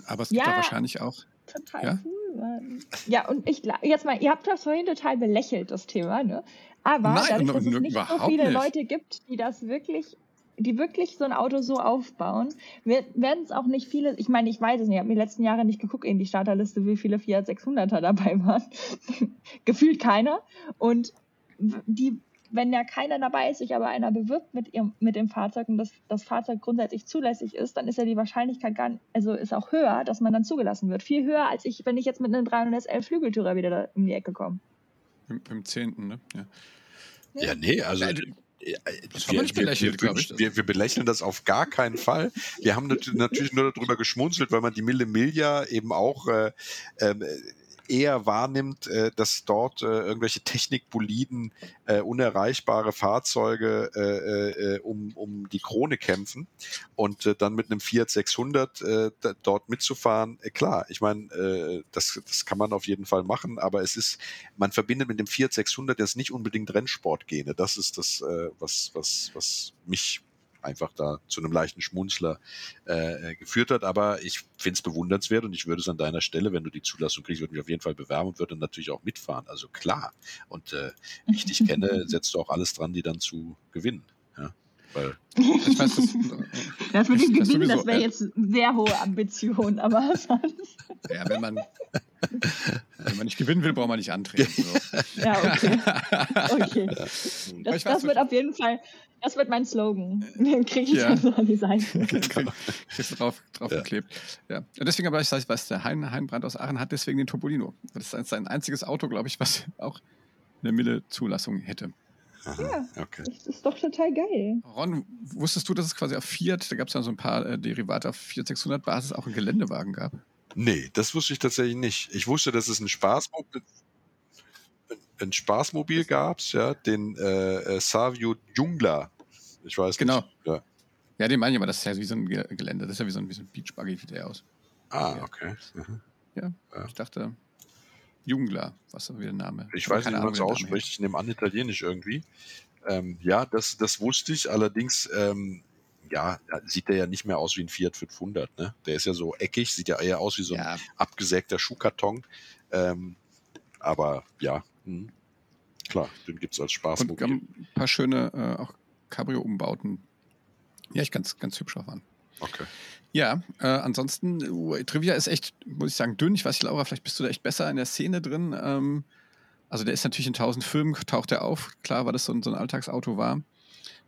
Aber es gibt ja, da wahrscheinlich auch. Total ja? cool. Mann. Ja, und ich jetzt mal, ihr habt das vorhin total belächelt, das Thema, ne? Aber Nein, dadurch, dass es nicht so viele nicht. Leute gibt, die das wirklich die wirklich so ein Auto so aufbauen, werden es auch nicht viele, ich meine, ich weiß es nicht, ich habe mir die letzten Jahre nicht geguckt in die Starterliste, wie viele Fiat 600er dabei waren. Gefühlt keiner. Und die wenn ja keiner dabei ist, sich aber einer bewirbt mit, ihrem, mit dem Fahrzeug und das, das Fahrzeug grundsätzlich zulässig ist, dann ist ja die Wahrscheinlichkeit gar also ist auch höher, dass man dann zugelassen wird. Viel höher, als ich, wenn ich jetzt mit einem 311 Flügeltürer wieder da um die Ecke komme. Im, Im 10., ne? Ja. Ja, nee, also. Ja, das wir, nicht belächelt, wir, wir, wir, wir, belächeln das auf gar keinen Fall. Wir haben natürlich nur darüber geschmunzelt, weil man die Mille Miglia eben auch äh, äh, eher wahrnimmt, äh, dass dort äh, irgendwelche Technikboliden, äh, unerreichbare Fahrzeuge äh, äh, um, um die Krone kämpfen und äh, dann mit einem Fiat 600 äh, dort mitzufahren, äh, klar, ich meine, äh, das, das kann man auf jeden Fall machen, aber es ist, man verbindet mit dem Fiat 600 jetzt nicht unbedingt Rennsportgene. Das ist das, äh, was, was, was mich einfach da zu einem leichten Schmunzler äh, geführt hat. Aber ich finde es bewundernswert und ich würde es an deiner Stelle, wenn du die Zulassung kriegst, würde mich auf jeden Fall bewerben und würde natürlich auch mitfahren. Also klar. Und äh, wie ich dich kenne, setzt du auch alles dran, die dann zu gewinnen. Ja? Weil ich weiß, das, das mit dem Gewinnen, das wäre jetzt sehr hohe Ambition, aber Ja, wenn man, wenn man nicht gewinnen will, braucht man nicht antreten. So. Ja, okay. okay. Das, das wird auf jeden Fall das wird mein Slogan. Den kriege ich ja. so an die Seite. Kriegst du drauf, drauf ja. geklebt. Ja. Und deswegen aber ich weiß, der Hein, hein Brandt aus Aachen hat deswegen den Topolino. Das ist sein einziges Auto, glaube ich, was auch eine Mille-Zulassung hätte. Aha, ja, okay. das ist doch total geil. Ron, wusstest du, dass es quasi auf Fiat, da gab es dann so ein paar äh, Derivate auf Fiat 600 Basis auch einen Geländewagen gab? Nee, das wusste ich tatsächlich nicht. Ich wusste, dass es ein Spaßmobil, ein Spaßmobil gab, ja, den äh, äh, Savio Jungler. Ich weiß genau. nicht. Genau. Ja. ja, den meine ich aber, das ist ja wie so ein Gelände, das ist ja wie so ein, wie so ein Beachbuggy, sieht der aus. Ah, okay. Mhm. Ja, Ja. ich dachte, Jungler, was ist wieder der Name? Ich Aber weiß nicht, wie man es ausspricht. Ich nehme an, italienisch irgendwie. Ähm, ja, das, das wusste ich. Allerdings, ähm, ja, sieht der ja nicht mehr aus wie ein Fiat 500. Ne? Der ist ja so eckig, sieht ja eher aus wie so ein Ja, abgesägter Schuhkarton. Ähm, aber ja, hm, klar, den gibt es als und Spaßmobil. ähm, ein paar schöne äh, auch Cabrio-Umbauten. Ja, ich ganz, ganz hübsch auch an. Okay. Ja, äh, ansonsten, uh, Trivia ist echt, muss ich sagen, dünn. Ich weiß nicht, Laura, vielleicht bist du da echt besser in der Szene drin. Ähm, also der ist natürlich in tausend Filmen, taucht er auf. Klar, weil das so ein, so ein Alltagsauto war.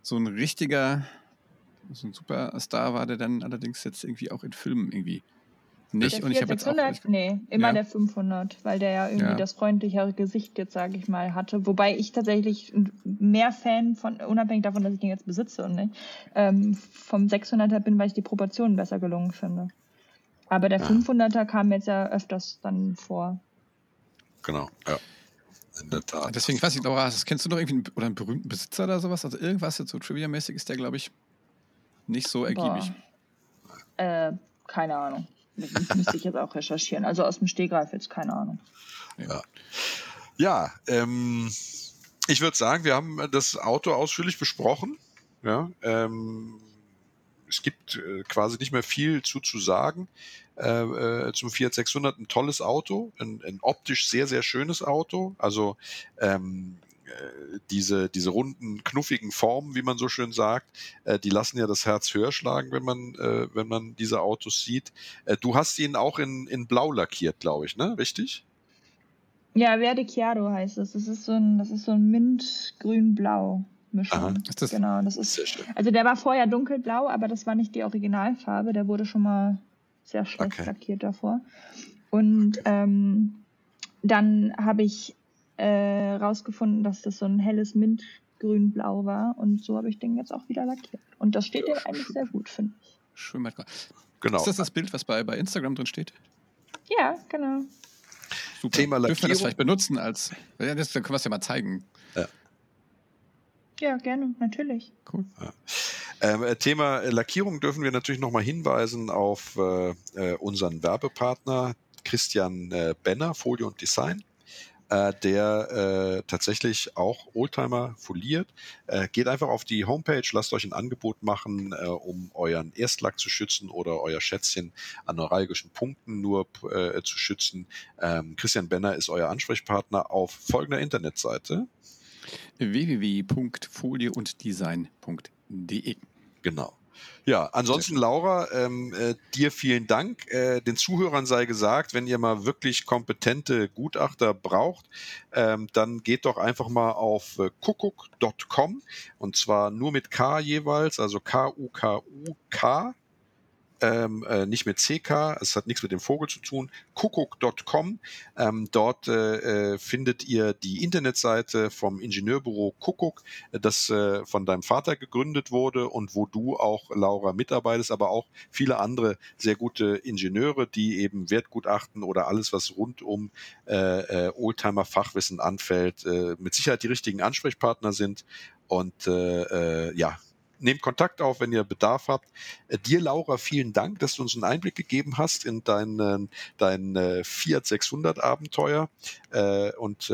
So ein richtiger, so ein Superstar war der dann allerdings jetzt irgendwie auch in Filmen irgendwie nicht. Der Und ich habe jetzt auch 600? Nee, immer Ja. der 500, weil der ja irgendwie Ja. das freundlichere Gesicht jetzt, sage ich mal, hatte. Wobei ich tatsächlich mehr Fan von, unabhängig davon, dass ich den jetzt besitze und nicht, ähm, vom 600er bin, weil ich die Proportionen besser gelungen finde. Aber der Ah. 500er kam jetzt ja öfters dann vor. Genau, ja. In der Tat. Deswegen, ich weiß nicht, Laura, das kennst du noch irgendwie einen, oder einen berühmten Besitzer oder sowas? Also irgendwas jetzt so Trivia-mäßig ist der, glaube ich, nicht so ergiebig. Boah. Äh, keine Ahnung. Müsste ich jetzt auch recherchieren. Also aus dem Stegreif jetzt keine Ahnung. Ja, ähm, ich würde sagen, wir haben das Auto ausführlich besprochen. Ja, ähm, es gibt äh, quasi nicht mehr viel zu, zu sagen. Äh, äh, zum Fiat 600 ein tolles Auto, ein, ein optisch sehr, sehr schönes Auto. Also ähm, äh, diese, diese runden, knuffigen Formen, wie man so schön sagt, äh, die lassen ja das Herz höher schlagen, wenn man, äh, wenn man diese Autos sieht. Äh, du hast ihn auch in, in Blau lackiert, glaube ich, ne? Richtig? Ja, Verde Chiaro heißt es. Das ist so ein, das ist so ein Mint-Grün-Blau. Mischung. Aha. Ist das- genau, das ist Sehr schön. Also der war vorher dunkelblau, aber das war nicht die Originalfarbe. Der wurde schon mal sehr schlecht Okay. lackiert davor. Und ähm, dann habe ich äh, rausgefunden, dass das so ein helles Mintgrün-Blau war. Und so habe ich den jetzt auch wieder lackiert. Und das steht Ja, dem eigentlich sehr gut, finde ich. Schön, Matt. Genau. Ist das das Bild, was bei, bei Instagram drin steht? Ja, genau. Super. Thema Dürfen wir das Lackierung? vielleicht benutzen als. Ja, das, dann können wir es ja mal zeigen. Ja, gerne, natürlich. Cool. Ähm, äh, Thema Lackierung dürfen wir natürlich nochmal hinweisen auf äh, äh, unseren Werbepartner Christian äh, Benner, Folie und Design, äh, der äh, tatsächlich auch Oldtimer foliert. Äh, geht einfach auf die Homepage, lasst euch ein Angebot machen, äh, um euren Erstlack zu schützen oder euer Schätzchen an neuralgischen Punkten nur äh, zu schützen. Ähm, Christian Benner ist euer Ansprechpartner auf folgender Internetseite. www.folieunddesign.de. Genau. Ja, ansonsten, Laura, ähm, äh, dir vielen Dank. Äh, den Zuhörern sei gesagt, wenn ihr mal wirklich kompetente Gutachter braucht, ähm, dann geht doch einfach mal auf äh, kuckuck.com und zwar nur mit K jeweils, also K-U-K-U-K. Ähm, äh, nicht mit CK, es hat nichts mit dem Vogel zu tun, kuckuck.com. Ähm, dort äh, äh, findet ihr die Internetseite vom Ingenieurbüro Kuckuck, das äh, von deinem Vater gegründet wurde und wo du auch, Laura, mitarbeitest, aber auch viele andere sehr gute Ingenieure, die eben Wertgutachten oder alles, was rund um äh, äh, Oldtimer-Fachwissen anfällt, äh, mit Sicherheit die richtigen Ansprechpartner sind. Und ja, nehmt Kontakt auf, wenn ihr Bedarf habt. Äh, dir, Laura, vielen Dank, dass du uns einen Einblick gegeben hast in dein, dein äh, Fiat 600 Abenteuer äh, und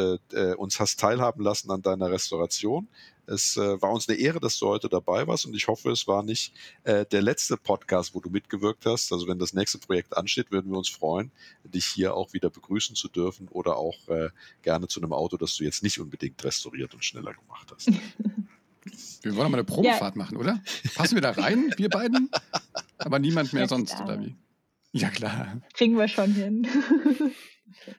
uns hast teilhaben lassen an deiner Restauration. Es war uns eine Ehre, dass du heute dabei warst und ich hoffe, es war nicht der letzte Podcast, wo du mitgewirkt hast. Also wenn das nächste Projekt ansteht, würden wir uns freuen, dich hier auch wieder begrüßen zu dürfen oder auch gerne zu einem Auto, das du jetzt nicht unbedingt restauriert und schneller gemacht hast. Wir wollen mal eine Probefahrt machen, oder? Passen wir da rein, wir beiden? Aber niemand mehr Ja, sonst, klar. oder wie? Ja, klar. Kriegen wir schon hin.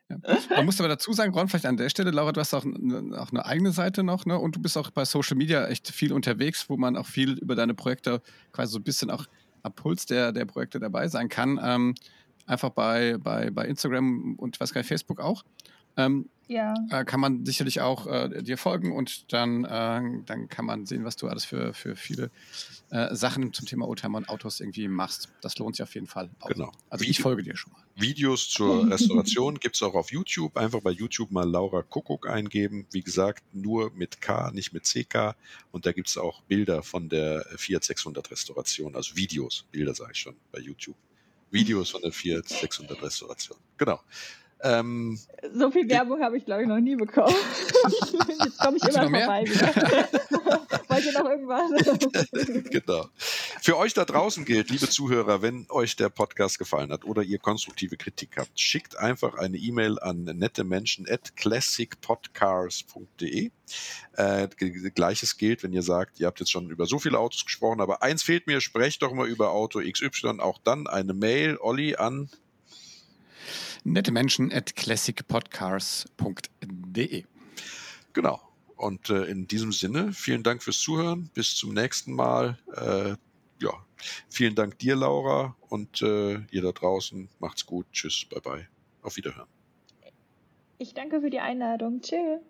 Ja. Man muss aber dazu sagen, Ron, vielleicht an der Stelle, Laura, du hast auch, ne- auch eine eigene Seite noch, ne? Und du bist auch bei Social Media echt viel unterwegs, wo man auch viel über deine Projekte quasi so ein bisschen auch am Puls der, der Projekte dabei sein kann. Ähm, einfach bei, bei, bei Instagram und ich weiß gar nicht, Facebook auch. Ähm, ja. äh, kann man sicherlich auch äh, dir folgen und dann, äh, dann kann man sehen, was du alles für, für viele äh, Sachen zum Thema Oldtimer und Autos irgendwie machst. Das lohnt sich auf jeden Fall. Auch. Genau. Also ich Video- folge dir schon mal. Videos zur Restauration gibt's auch auf YouTube. Einfach bei YouTube mal Laura Kuckuck eingeben. Wie gesagt, nur mit K, nicht mit CK. Und da gibt's auch Bilder von der Fiat 600 Restauration, also Videos, Bilder sage ich schon, bei YouTube. Videos von der Fiat 600 Restauration. Genau. Ähm, so viel Werbung habe ich, glaube ich, noch nie bekommen. Jetzt komme ich immer vorbei wieder. Wollt ihr noch irgendwas? genau. Für euch da draußen gilt, liebe Zuhörer, wenn euch der Podcast gefallen hat oder ihr konstruktive Kritik habt, schickt einfach eine E-Mail an nettemenschen at classicpodcars.de. Äh, Gleiches gilt, wenn ihr sagt, ihr habt jetzt schon über so viele Autos gesprochen, aber eins fehlt mir, sprecht doch mal über Auto XY, auch dann eine Mail, Olli, an nette Menschen at classicpodcars.de. Genau. Und äh, in diesem Sinne, vielen Dank fürs Zuhören. Bis zum nächsten Mal. Äh, ja, vielen Dank dir, Laura, und äh, ihr da draußen. Macht's gut. Tschüss. Bye bye. Auf Wiederhören. Ich danke für die Einladung. Tschüss.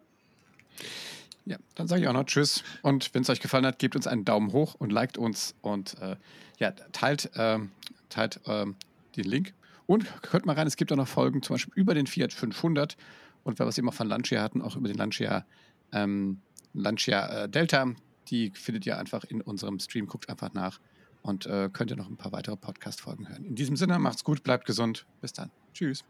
Ja, dann sage ich auch noch Tschüss. Und wenn es euch gefallen hat, gebt uns einen Daumen hoch und liked uns und äh, ja, teilt, ähm, teilt ähm, den Link und hört mal rein, es gibt auch noch Folgen, zum Beispiel über den Fiat 500 und weil wir eben auch von Lancia hatten, auch über den Lancia, ähm, Lancia äh, Delta. Die findet ihr einfach in unserem Stream. Guckt einfach nach und äh, könnt ihr noch ein paar weitere Podcast-Folgen hören. In diesem Sinne, macht's gut, bleibt gesund. Bis dann. Tschüss.